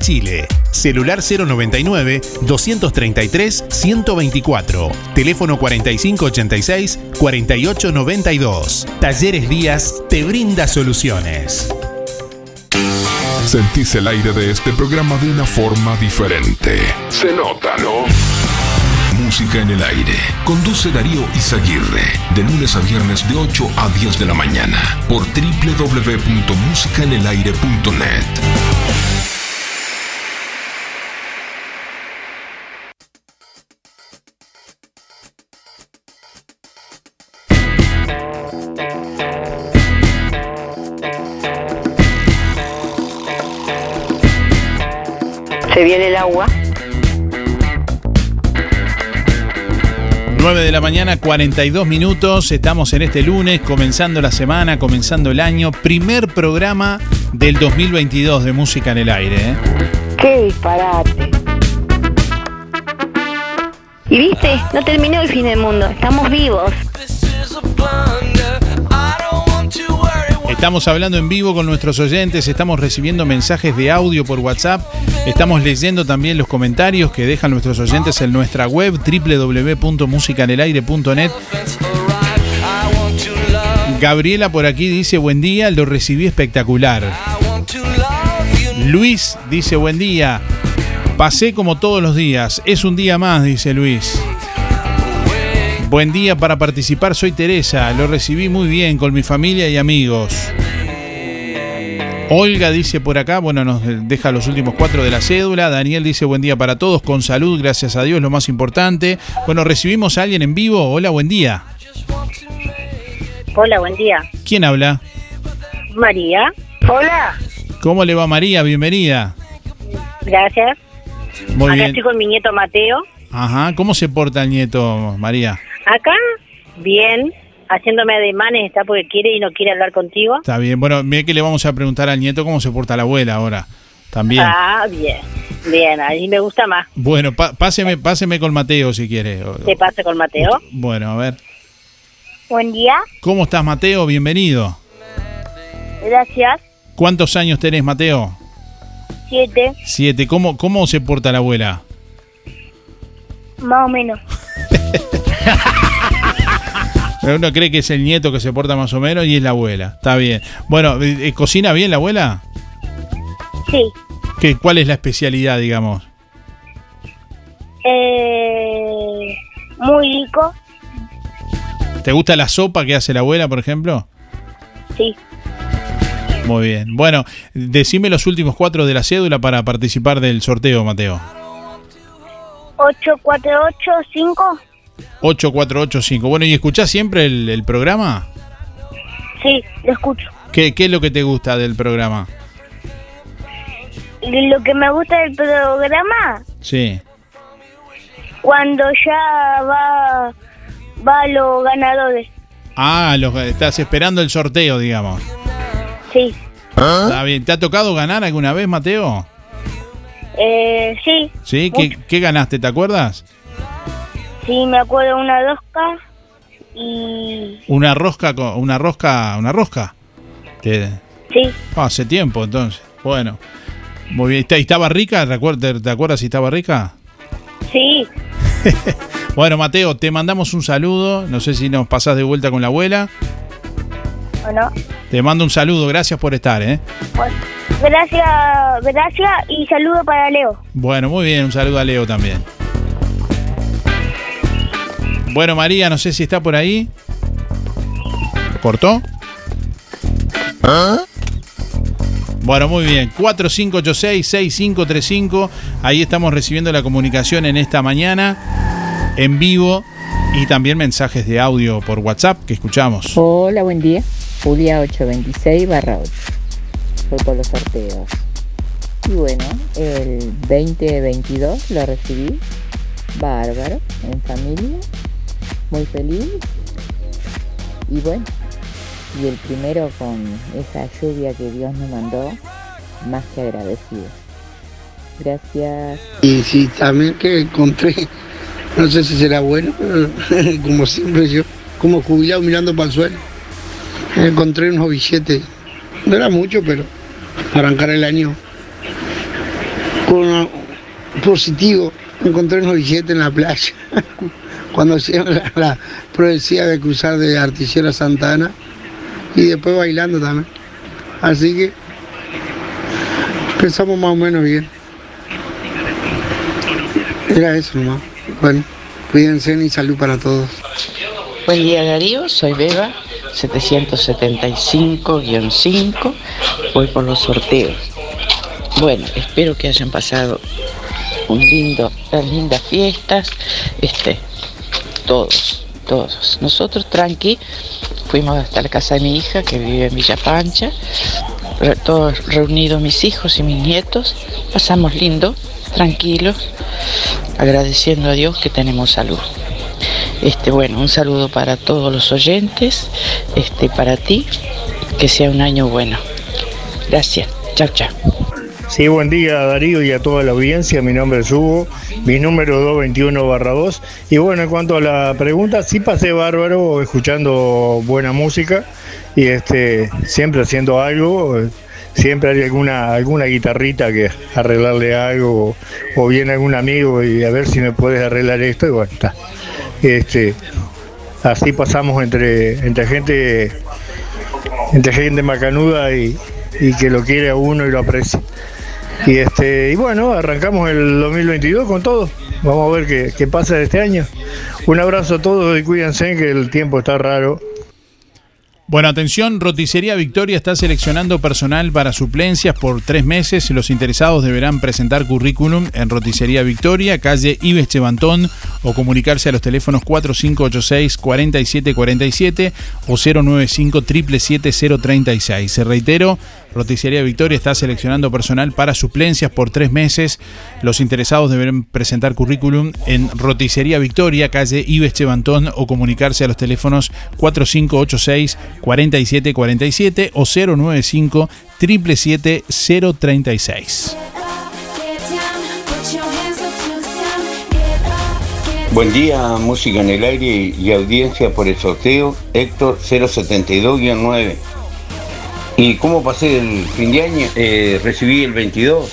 Chile. Celular 099-233-124. Teléfono 4586-4892. Talleres Díaz te brinda soluciones. Sentís el aire de este programa de una forma diferente. Se nota, ¿no? Música en el aire. Conduce Darío Izaguirre. De lunes a viernes de 8 a 10 de la mañana. Por www.musicaenelaire.net. se viene el agua. 9 de la mañana, 42 minutos. Estamos en este lunes, comenzando la semana, comenzando el año. Primer programa del 2022 de Música en el Aire. ¿eh? ¡Qué disparate! Y viste, no terminó el fin del mundo, estamos vivos. Estamos hablando en vivo con nuestros oyentes, estamos recibiendo mensajes de audio por WhatsApp, estamos leyendo también los comentarios que dejan nuestros oyentes en nuestra web www.musicanelaire.net. Gabriela por aquí dice buen día, lo recibí espectacular. Luis dice buen día, pasé como todos los días, es un día más, dice Luis. Buen día para participar, soy Teresa, lo recibí muy bien con mi familia y amigos. Olga dice por acá, bueno, nos deja los últimos cuatro de la cédula. Daniel dice buen día para todos, con salud, gracias a Dios, lo más importante. Bueno, recibimos a alguien en vivo. Hola, buen día. Hola, buen día. ¿Quién habla? María. Hola. ¿Cómo le va María? Bienvenida. Gracias. Muy Acá bien. estoy con mi nieto Mateo. Ajá, ¿cómo se porta el nieto, María? Acá, bien, haciéndome ademanes, está porque quiere y no quiere hablar contigo. Está bien. Bueno, mire que le vamos a preguntar al nieto cómo se porta la abuela ahora. También. Ah, bien. Bien, ahí me gusta más. Bueno, pa- páseme, páseme con Mateo si quiere. Te paso con Mateo. Bueno, a ver. Buen día. ¿Cómo estás, Mateo? Bienvenido. Gracias. ¿Cuántos años tenés, Mateo? Siete, Siete. ¿Cómo, cómo se porta la abuela? Más o menos. Uno cree que es el nieto que se porta más o menos y es la abuela. Está bien. Bueno, eh, eh, ¿cocina bien la abuela? Sí. ¿Qué, ¿Cuál es la especialidad, digamos? Eh, muy rico. ¿Te gusta la sopa que hace la abuela, por ejemplo? Sí. Muy bien. Bueno, decime los últimos cuatro de la cédula para participar del sorteo, Mateo. 8485. 8485. Bueno, ¿y escuchás siempre el, el programa? Sí, lo escucho. ¿Qué, ¿Qué es lo que te gusta del programa? Lo que me gusta del programa, Sí. cuando ya va, va los ganadores. Ah, los, estás esperando el sorteo, digamos. Sí. Está bien. ¿Te ha tocado ganar alguna vez, Mateo? Eh, sí, ¿Sí? ¿Qué, qué ganaste? ¿Te acuerdas? sí, me acuerdo una rosca y Una rosca, una rosca, una rosca. Te- sí, Ah, hace tiempo, entonces. Bueno. Muy bien. ¿Está- y ¿Estaba rica? ¿Te acuer- te- te acuerdas si estaba rica? sí, Bueno, Mateo, te mandamos un saludo. No sé si nos pasás de vuelta con la abuela. ¿o no? Te mando un saludo. Gracias por estar, ¿eh? Bueno, gracias, gracias y saludo para Leo. Bueno, muy bien. Un saludo a Leo también. Bueno, María, no sé si está por ahí. ¿Cortó? Bueno, muy bien. 4586-6535. Ahí estamos recibiendo la comunicación en esta mañana, en vivo, y también mensajes de audio por WhatsApp que escuchamos. Hola, buen día. Julia 826 barra 8. Por los sorteos. Y bueno, el 2022 lo recibí. Bárbaro, en familia. Muy feliz. Y bueno, y el primero con esa lluvia que Dios nos mandó, más que agradecido. Gracias. Y sí, también que encontré, no sé si será bueno, como siempre yo, como jubilado mirando para el suelo, encontré unos billetes, no era mucho, pero arrancar el año con positivo, encontré unos billetes en la playa, cuando hacían la, la profecía de cruzar de Artillero a Santana y después bailando también. Así que pensamos más o menos bien. Era eso nomás. Bueno, cuídense y salud para todos. Buen día Darío, soy Beba, 775-5, voy por los sorteos. Bueno, espero que hayan pasado un lindo, unas lindas fiestas, este, todos, todos. Nosotros tranqui, fuimos hasta la casa de mi hija que vive en Villa Pancha, todos reunidos mis hijos y mis nietos, pasamos lindo, tranquilos, agradeciendo a Dios que tenemos salud. Este, bueno, un saludo para todos los oyentes, este, para ti, que sea un año bueno. Gracias, chao, chao. Sí, buen día Darío y a toda la audiencia. Mi nombre es Hugo, mi número 221 barra 2. Y bueno, en cuanto a la pregunta, sí pasé bárbaro escuchando buena música y este siempre haciendo algo. Siempre hay alguna, alguna guitarrita que arreglarle algo o, viene algún amigo y a ver si me puedes arreglar esto y bueno, está. Este, así pasamos entre, entre gente entre gente macanuda y, y que lo quiere a uno y lo aprecia. Y este y bueno, arrancamos el 2022 con todo. Vamos a ver qué, qué pasa este año. Un abrazo a todos y cuídense que el tiempo está raro. Bueno, atención, Roticería Victoria está seleccionando personal para suplencias por tres meses. Los interesados deberán presentar currículum en Roticería Victoria, calle Ives Chevantón, o comunicarse a los teléfonos 4586-4747 o 095 036 Se reitero, Roticería Victoria está seleccionando personal para suplencias por tres meses. Los interesados deberán presentar currículum en Roticería Victoria, calle Ives Chevantón, o comunicarse a los teléfonos 4586-4747 o 095 036 Buen día, música en el aire y audiencia por el sorteo Héctor 072-9. ¿Y cómo pasé el fin de año? Eh, recibí el 22.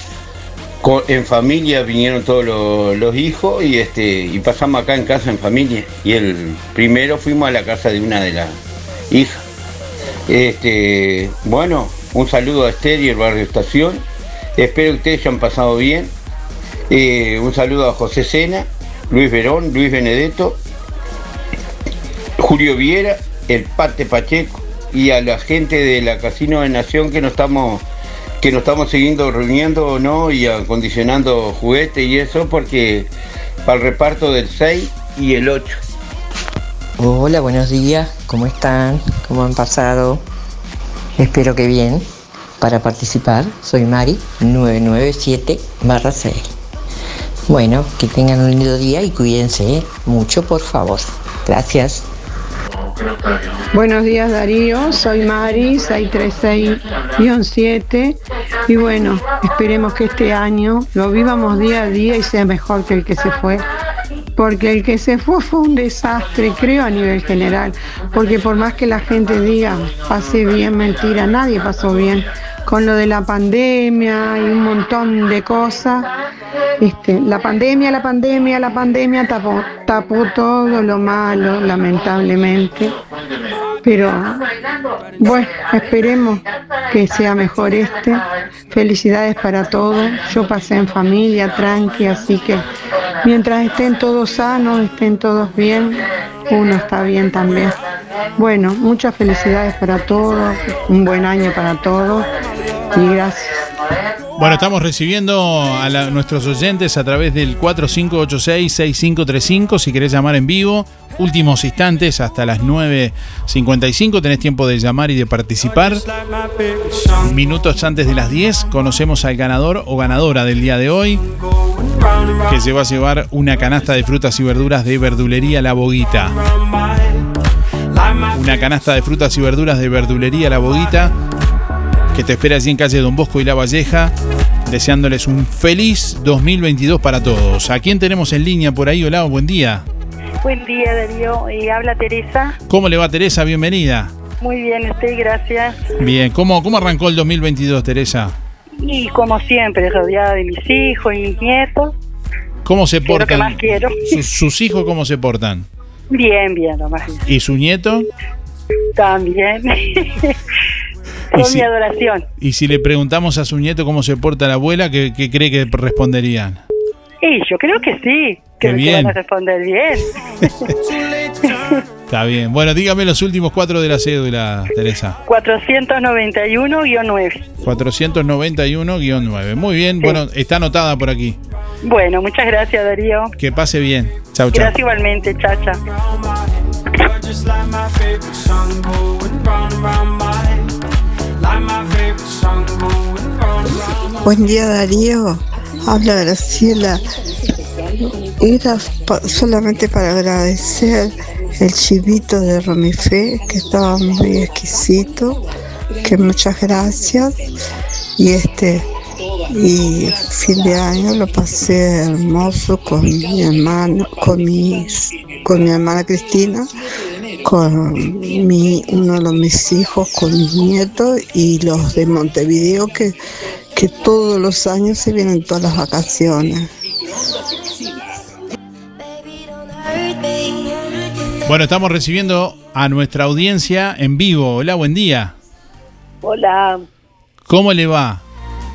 en familia vinieron todos los, hijos y este y pasamos acá en casa en familia. Y el primero fuimos a la casa de una de las hijas. Este, bueno, un saludo a Esther y el barrio Estación. Espero que ustedes hayan pasado bien. Eh, un saludo a José Sena Luis Verón, Luis Benedetto, Julio Viera, el Pate Pacheco y a la gente de la Casino de Nación que nos estamos que nos estamos siguiendo reuniendo no y acondicionando juguetes y eso porque para el reparto del 6 y el 8. Hola, buenos días, ¿cómo están? ¿Cómo han pasado? Espero que bien. Para participar, soy Mari 997 6. Bueno, que tengan un lindo día y cuídense mucho, por favor. Gracias. Buenos días Darío, soy Mari, 636-7 y bueno, esperemos que este año lo vivamos día a día y sea mejor que el que se fue. Porque el que se fue fue un desastre, creo, a nivel general. Porque por más que la gente diga, pase bien, mentira, nadie pasó bien con lo de la pandemia y un montón de cosas. Este, la pandemia, la pandemia, la pandemia tapó, tapó todo lo malo, lamentablemente. Pero bueno, esperemos que sea mejor este. Felicidades para todos. Yo pasé en familia, tranqui, así que mientras estén todos sanos, estén todos bien, uno está bien también. Bueno, muchas felicidades para todos, un buen año para todos gracias. Bueno, estamos recibiendo a nuestros oyentes a través del 4586-6535. Si querés llamar en vivo, últimos instantes hasta las 9.55. Tenés tiempo de llamar y de participar. Minutos antes de las 10, conocemos al ganador o ganadora del día de hoy, que se va a llevar una canasta de frutas y verduras de verdulería La Boguita. Una canasta de frutas y verduras de verdulería La Boguita que te espera allí en calle Don Bosco y La Valleja, deseándoles un feliz 2022 para todos. ¿A quién tenemos en línea por ahí? Hola, buen día. Buen día, Darío. Y habla Teresa. ¿Cómo le va, Teresa? Bienvenida. Muy bien, estoy, gracias. Bien, ¿cómo, cómo arrancó el 2022, Teresa? Y como siempre, rodeada de mis hijos y mis nietos. ¿Cómo se portan? Lo que más quiero. ¿Sus, hijos cómo se portan? Bien, bien, lo más bien. ¿Y su nieto? También. Con mi adoración. Y si le preguntamos a su nieto cómo se porta la abuela, ¿qué, cree que responderían? Y yo creo que sí, que, bien. van a responder bien. Está bien. Bueno, dígame los últimos cuatro de la cédula, Teresa. 491-9. 491-9. Muy bien, bueno, está anotada por aquí. Bueno, muchas gracias, Darío. Que pase bien. Chau, chau. Gracias igualmente, chacha. Buen día Darío. Habla Graciela. Era solamente para agradecer el chivito de Romifé, que estaba muy exquisito, que muchas gracias. Y este y fin de año lo pasé hermoso con mi hermano, con mi, con mi hermana Cristina, con mi, uno de mis hijos, con mis nietos y los de Montevideo que, que todos los años se vienen todas las vacaciones. Bueno, estamos recibiendo a nuestra audiencia en vivo. Hola, buen día. Hola, ¿Cómo le va?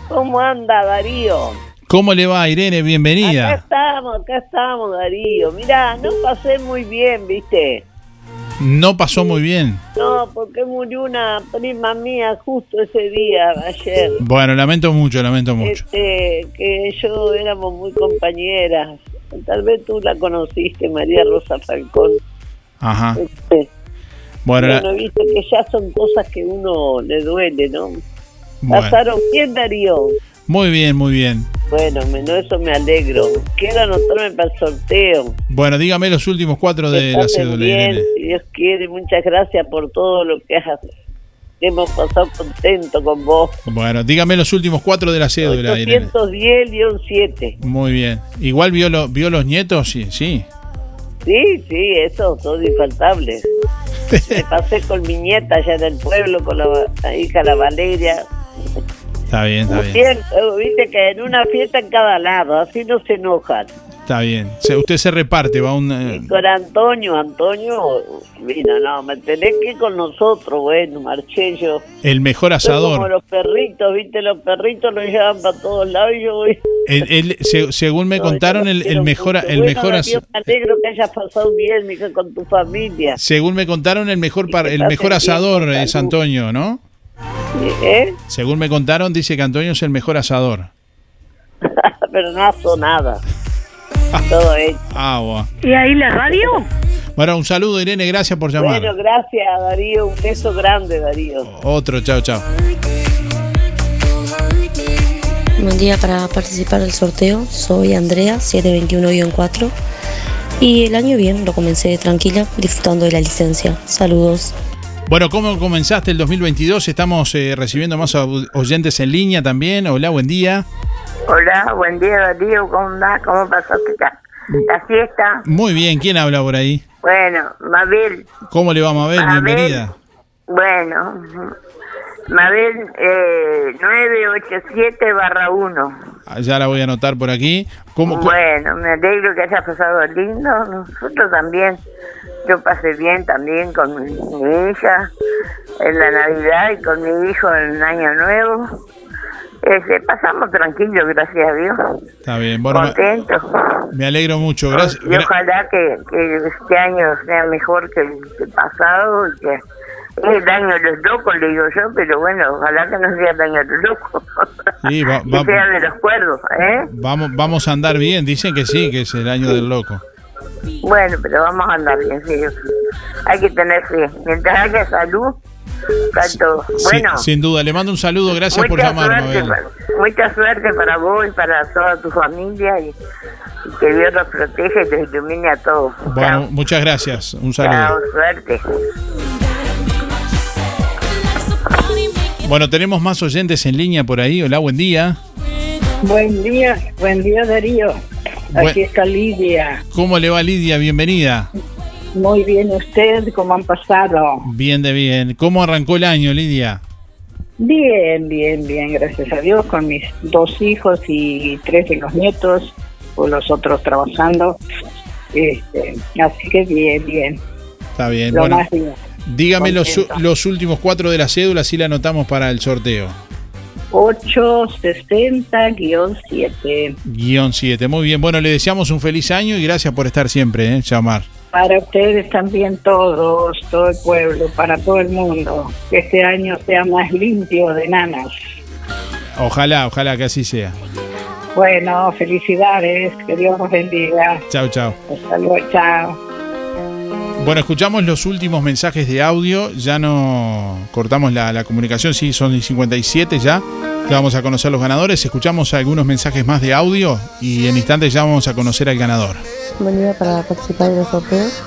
¿cómo anda Darío? ¿Cómo le va, Irene? Acá Bienvenida. estamos, acá estamos Darío. Mirá, no pasé muy bien, ¿viste? No pasó muy bien. No, porque murió una prima mía justo ese día, ayer. Bueno, lamento mucho, lamento mucho. Este, que yo éramos muy compañeras. Tal vez tú la conociste, María Rosa Falcón. Ajá. Este, Bueno, la- bueno, viste que ya son cosas que uno le duele, ¿no? Bueno. Pasaron bien, Darío. Muy bien, muy bien. Bueno, menos eso me alegro. Quiero anotarme para el sorteo. Bueno, dígame los últimos cuatro de la cédula, bien, si Dios quiere. Muchas gracias por todo lo que has. Hemos pasado contento con vos. Bueno, dígame los últimos cuatro de la cédula, Irene. 810-7. Muy bien. Igual vio, lo- vio los nietos, sí, sí. Sí, sí, eso, son infaltables. Me pasé con mi nieta allá en el pueblo, con la, la hija, la Valeria. Está bien, está bien. Eh, viste que en una fiesta en cada lado, así no se enojan. Está bien. Se- usted se reparte, va un... eh, Con Antonio, Antonio, mira, no, me tenés que ir con nosotros, bueno, marché yo. el mejor Soy como asador. los perritos, viste, los perritos los llevan para todos lados y yo voy. El- el- se- según me contaron, el, el mejor, el Bueno, mejor Darío, as- me alegro que hayas pasado bien, mija, con tu familia. según me contaron, el mejor par- el mejor asador es Antonio, ¿no? ¿Eh? Según me contaron, dice que Antonio es el mejor asador. Pero no hago nada. Todo hecho. Ah, bueno. ¿Y ahí la radio? Bueno, un saludo, Irene, gracias por llamar. Bueno, gracias, Darío. Un beso grande, Darío. Otro, chao, chao. Buen día para participar del sorteo. Soy Andrea, 721-4. Y el año bien, lo comencé tranquila, disfrutando de la licencia. Saludos. Bueno, ¿cómo comenzaste el 2022? Estamos eh, recibiendo más oyentes en línea también. Hola, buen día. Hola, buen día Darío, ¿cómo andás? ¿Cómo pasaste la, la fiesta? Muy bien, ¿quién habla por ahí? Bueno, Mabel, ¿Cómo le va, Mabel? Mabel. Bienvenida. bueno, Mabel eh, 987 barra 1. Ah, Ya la voy a anotar por aquí. ¿Cómo, Bueno, me alegro que hayas pasado lindo, nosotros también. Yo pasé bien también con mi, mi hija en la Navidad y con mi hijo en el Año Nuevo. Este, pasamos tranquilos, gracias a Dios. Está bien, bueno, me, Contentos. me alegro mucho. Gracias. Y ojalá que, que este año sea mejor que el, pasado y que es el año de los locos, le digo yo, pero bueno, ojalá que no sea el año de los locos. Sí, va- que sea de los cuerdos, ¿eh? vamos, vamos a andar bien. Dicen que sí, que es el año del loco. Bueno, pero vamos a andar bien, sí. Hay que tener fe. Mientras haya salud, está todo. Sí, Bueno, sin duda. Le mando un saludo. Gracias por mucha llamar, suerte, Mabel. para, mucha suerte para vos y para toda tu familia y, y que Dios los proteja y los ilumine a todos. Bueno, muchas gracias. Un Chao, saludo. suerte. Bueno, tenemos más oyentes en línea por ahí. Hola, buen día. Buen día, buen día Darío. Aquí está Lidia. ¿Cómo le va, Lidia? Bienvenida. Muy bien usted, ¿cómo han pasado? Bien de bien. ¿Cómo arrancó el año, Lidia? Bien, bien, bien, gracias a Dios, con mis dos hijos y tres de los nietos, o los otros trabajando. Este, así que bien, bien. Está bien. Lo Bueno, más bien. dígame los, los últimos cuatro de la cédula, así la anotamos para el sorteo. 860-7. Guión 7. Muy bien. Bueno, le deseamos un feliz año y gracias por estar siempre, ¿eh? Llamar. Para ustedes también todos, todo el pueblo, para todo el mundo. Que este año sea más limpio de nanas. Ojalá, ojalá que así sea. Bueno, felicidades, que Dios los bendiga. Chao, chao. Hasta luego, chao. Bueno, escuchamos los últimos mensajes de audio. Ya no cortamos la, la comunicación, sí, son 57 ya. Ya vamos a conocer los ganadores. Escuchamos algunos mensajes más de audio y en instantes ya vamos a conocer al ganador. Buen día para participar de los sorteos.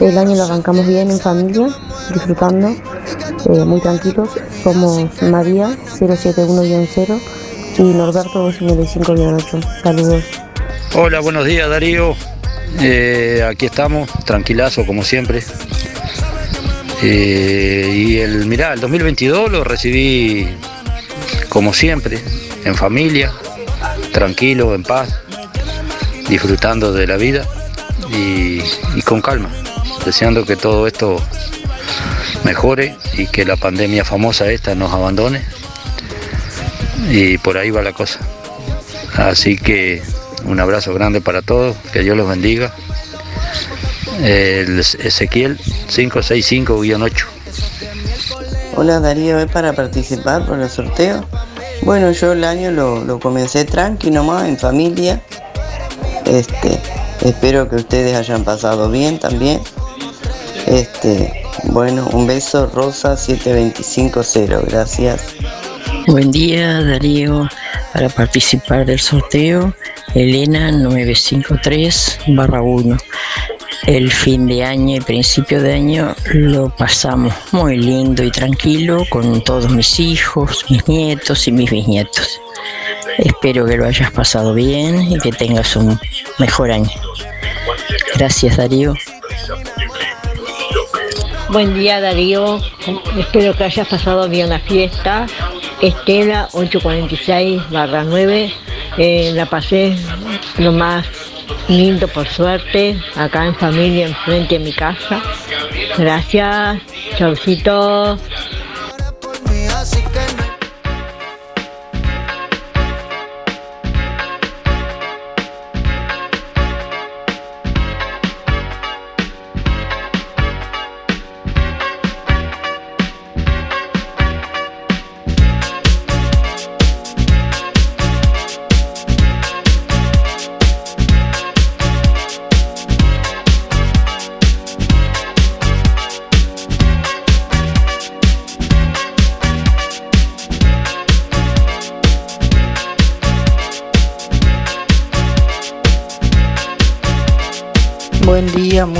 El año lo arrancamos bien en familia, disfrutando, eh, muy tranquilos. Somos María 071-0 y Norberto 255-8. Saludos. Hola, buenos días Darío. Eh, aquí estamos, tranquilazo como siempre. Eh, y el, mirá, el 2022 lo recibí como siempre, en familia, tranquilo, en paz, disfrutando de la vida y, y con calma, deseando que todo esto mejore y que la pandemia famosa esta nos abandone. Y por ahí va la cosa. Así que un abrazo grande para todos, que Dios los bendiga. El Ezequiel 565-8. Hola Darío, ¿es para participar por el sorteo? Bueno, yo el año lo, lo comencé tranqui nomás, en familia. Este, espero que ustedes hayan pasado bien también. Este, bueno, un beso, Rosa 7250, gracias. Buen día, Darío. Para participar del sorteo, Elena 953 1. El fin de año y principio de año lo pasamos muy lindo y tranquilo con todos mis hijos, mis nietos y mis bisnietos. Espero que lo hayas pasado bien y que tengas un mejor año. Gracias Darío. Buen día Darío, espero que hayas pasado bien la fiesta. Estela 846 9, eh, la pasé lo más lindo por suerte, acá en familia, enfrente de mi casa. Gracias, chaucito.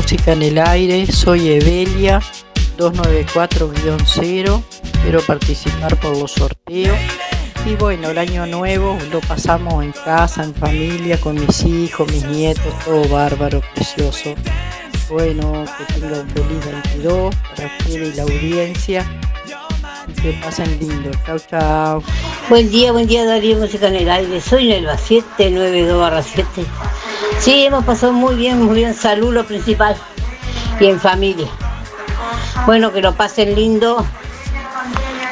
Música en el aire. Soy Evelia 294-0. Quiero participar por los sorteos. Y bueno, el año nuevo lo pasamos en casa, en familia, con mis hijos, mis nietos, todo bárbaro, precioso. Bueno, que tenga un feliz 22 para ustedes y la audiencia. Y que pasen lindo. Chau, chau. Buen día, buen día Darío Música en el aire. Soy Nelva 792 7. Sí, hemos pasado muy bien, muy bien. Salud lo principal. Y en familia. Bueno, que lo pasen lindo.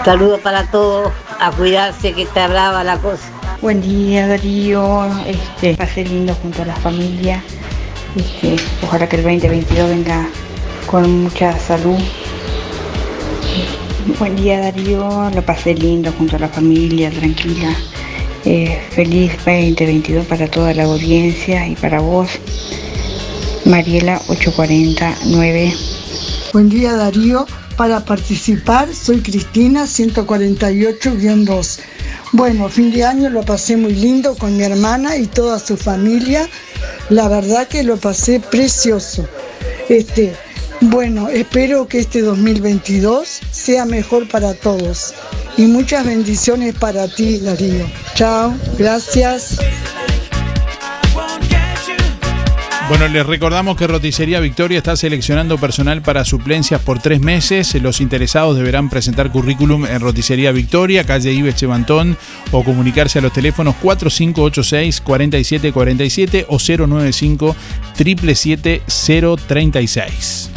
Saludos para todos. A cuidarse que está brava la cosa. Buen día Darío, este, pase lindo junto a la familia. Este, ojalá que el 2022 venga con mucha salud. Buen día Darío, lo pasé lindo junto a la familia, tranquila. Eh, feliz 2022 para toda la audiencia y para vos. Mariela 849. Buen día Darío, para participar soy Cristina 148-2. Bueno, fin de año lo pasé muy lindo con mi hermana y toda su familia. La verdad que lo pasé precioso. Este, bueno, espero que este 2022 sea mejor para todos. Y muchas bendiciones para ti, Darío. Chao, gracias. Bueno, les recordamos que Roticería Victoria está seleccionando personal para suplencias por tres meses. Los interesados deberán presentar currículum en Roticería Victoria, calle Ives Chevantón, o comunicarse a los teléfonos 4586-4747 o 095 777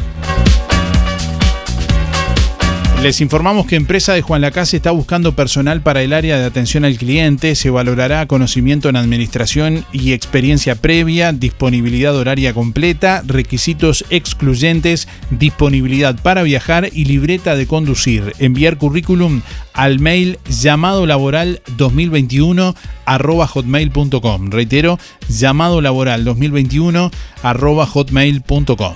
Les informamos que Empresa de Juan Lacase está buscando personal para el área de atención al cliente. Se valorará conocimiento en administración y experiencia previa, disponibilidad horaria completa, requisitos excluyentes, disponibilidad para viajar y libreta de conducir. Enviar currículum al mail llamado laboral 2021 arroba hotmail.com. Reitero, llamado laboral 2021 arroba hotmail.com.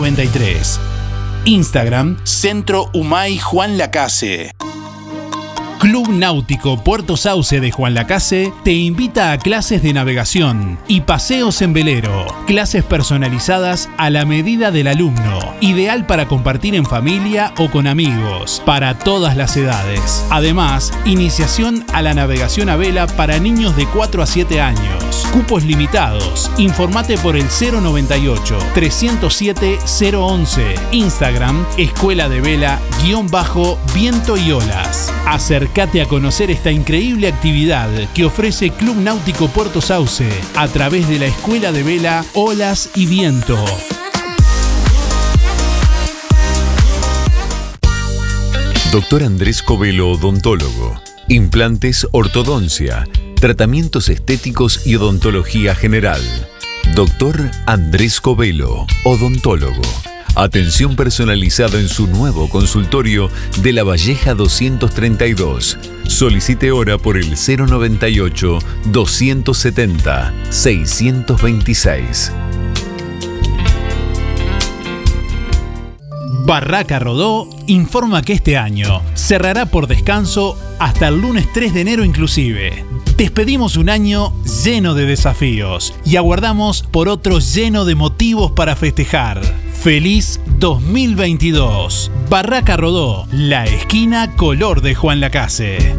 93. Instagram, Centro Humay Juan Lacase. Club Náutico Puerto Sauce de Juan Lacase te invita a clases de navegación y paseos en velero. Clases personalizadas a la medida del alumno, ideal para compartir en familia o con amigos, para todas las edades. Además, iniciación a la navegación a vela para niños de 4 a 7 años. Cupos limitados. Informate por el 098 307 011. Instagram, Escuela de Vela, guion bajo, viento y olas. Acércate a conocer esta increíble actividad que ofrece Club Náutico Puerto Sauce a través de la Escuela de Vela Olas y Viento. Doctor Andrés Covelo, odontólogo. Implantes, ortodoncia, tratamientos estéticos y odontología general. Doctor Andrés Covelo, odontólogo. Atención personalizada en su nuevo consultorio de La Valleja 232. Solicite hora por el 098 270 626. Barraca Rodó informa que este año cerrará por descanso hasta el lunes 3 de enero inclusive. Despedimos un año lleno de desafíos y aguardamos por otro lleno de motivos para festejar. Feliz 2022. Barraca Rodó, la esquina color de Juan Lacase.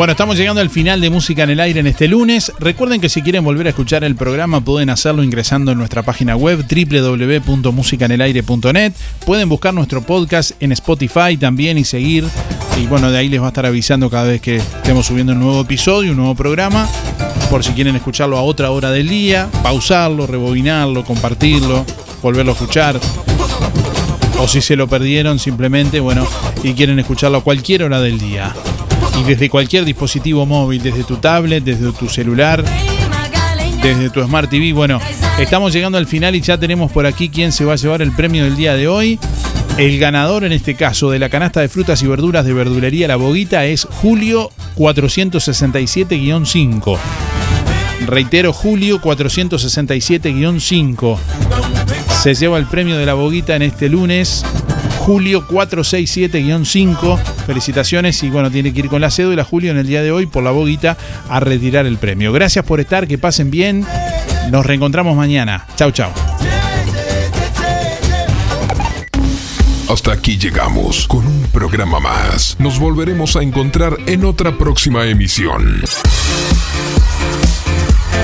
Bueno, estamos llegando al final de Música en el Aire en este lunes. Recuerden que si quieren volver a escuchar el programa pueden hacerlo ingresando en nuestra página web www.musicanelaire.net. Pueden buscar nuestro podcast en Spotify también y seguir. Y bueno, de ahí les va a estar avisando cada vez que estemos subiendo un nuevo episodio, un nuevo programa. Por si quieren escucharlo a otra hora del día, pausarlo, rebobinarlo, compartirlo, volverlo a escuchar. O si se lo perdieron simplemente, bueno, y quieren escucharlo a cualquier hora del día y desde cualquier dispositivo móvil, desde tu tablet, desde tu celular, desde tu Smart TV. Bueno, estamos llegando al final y ya tenemos por aquí quién se va a llevar el premio del día de hoy. El ganador en este caso de la canasta de frutas y verduras de verdulería La Boguita es Julio 467-5. Reitero, Julio 467-5. Se lleva el premio de La Boguita en este lunes. Julio 467-5. Felicitaciones y bueno, tiene que ir con la cédula Julio en el día de hoy por la boguita a retirar el premio. Gracias por estar, que pasen bien. Nos reencontramos mañana. Chau, chau. Hasta aquí llegamos con un programa más. Nos volveremos a encontrar en otra próxima emisión.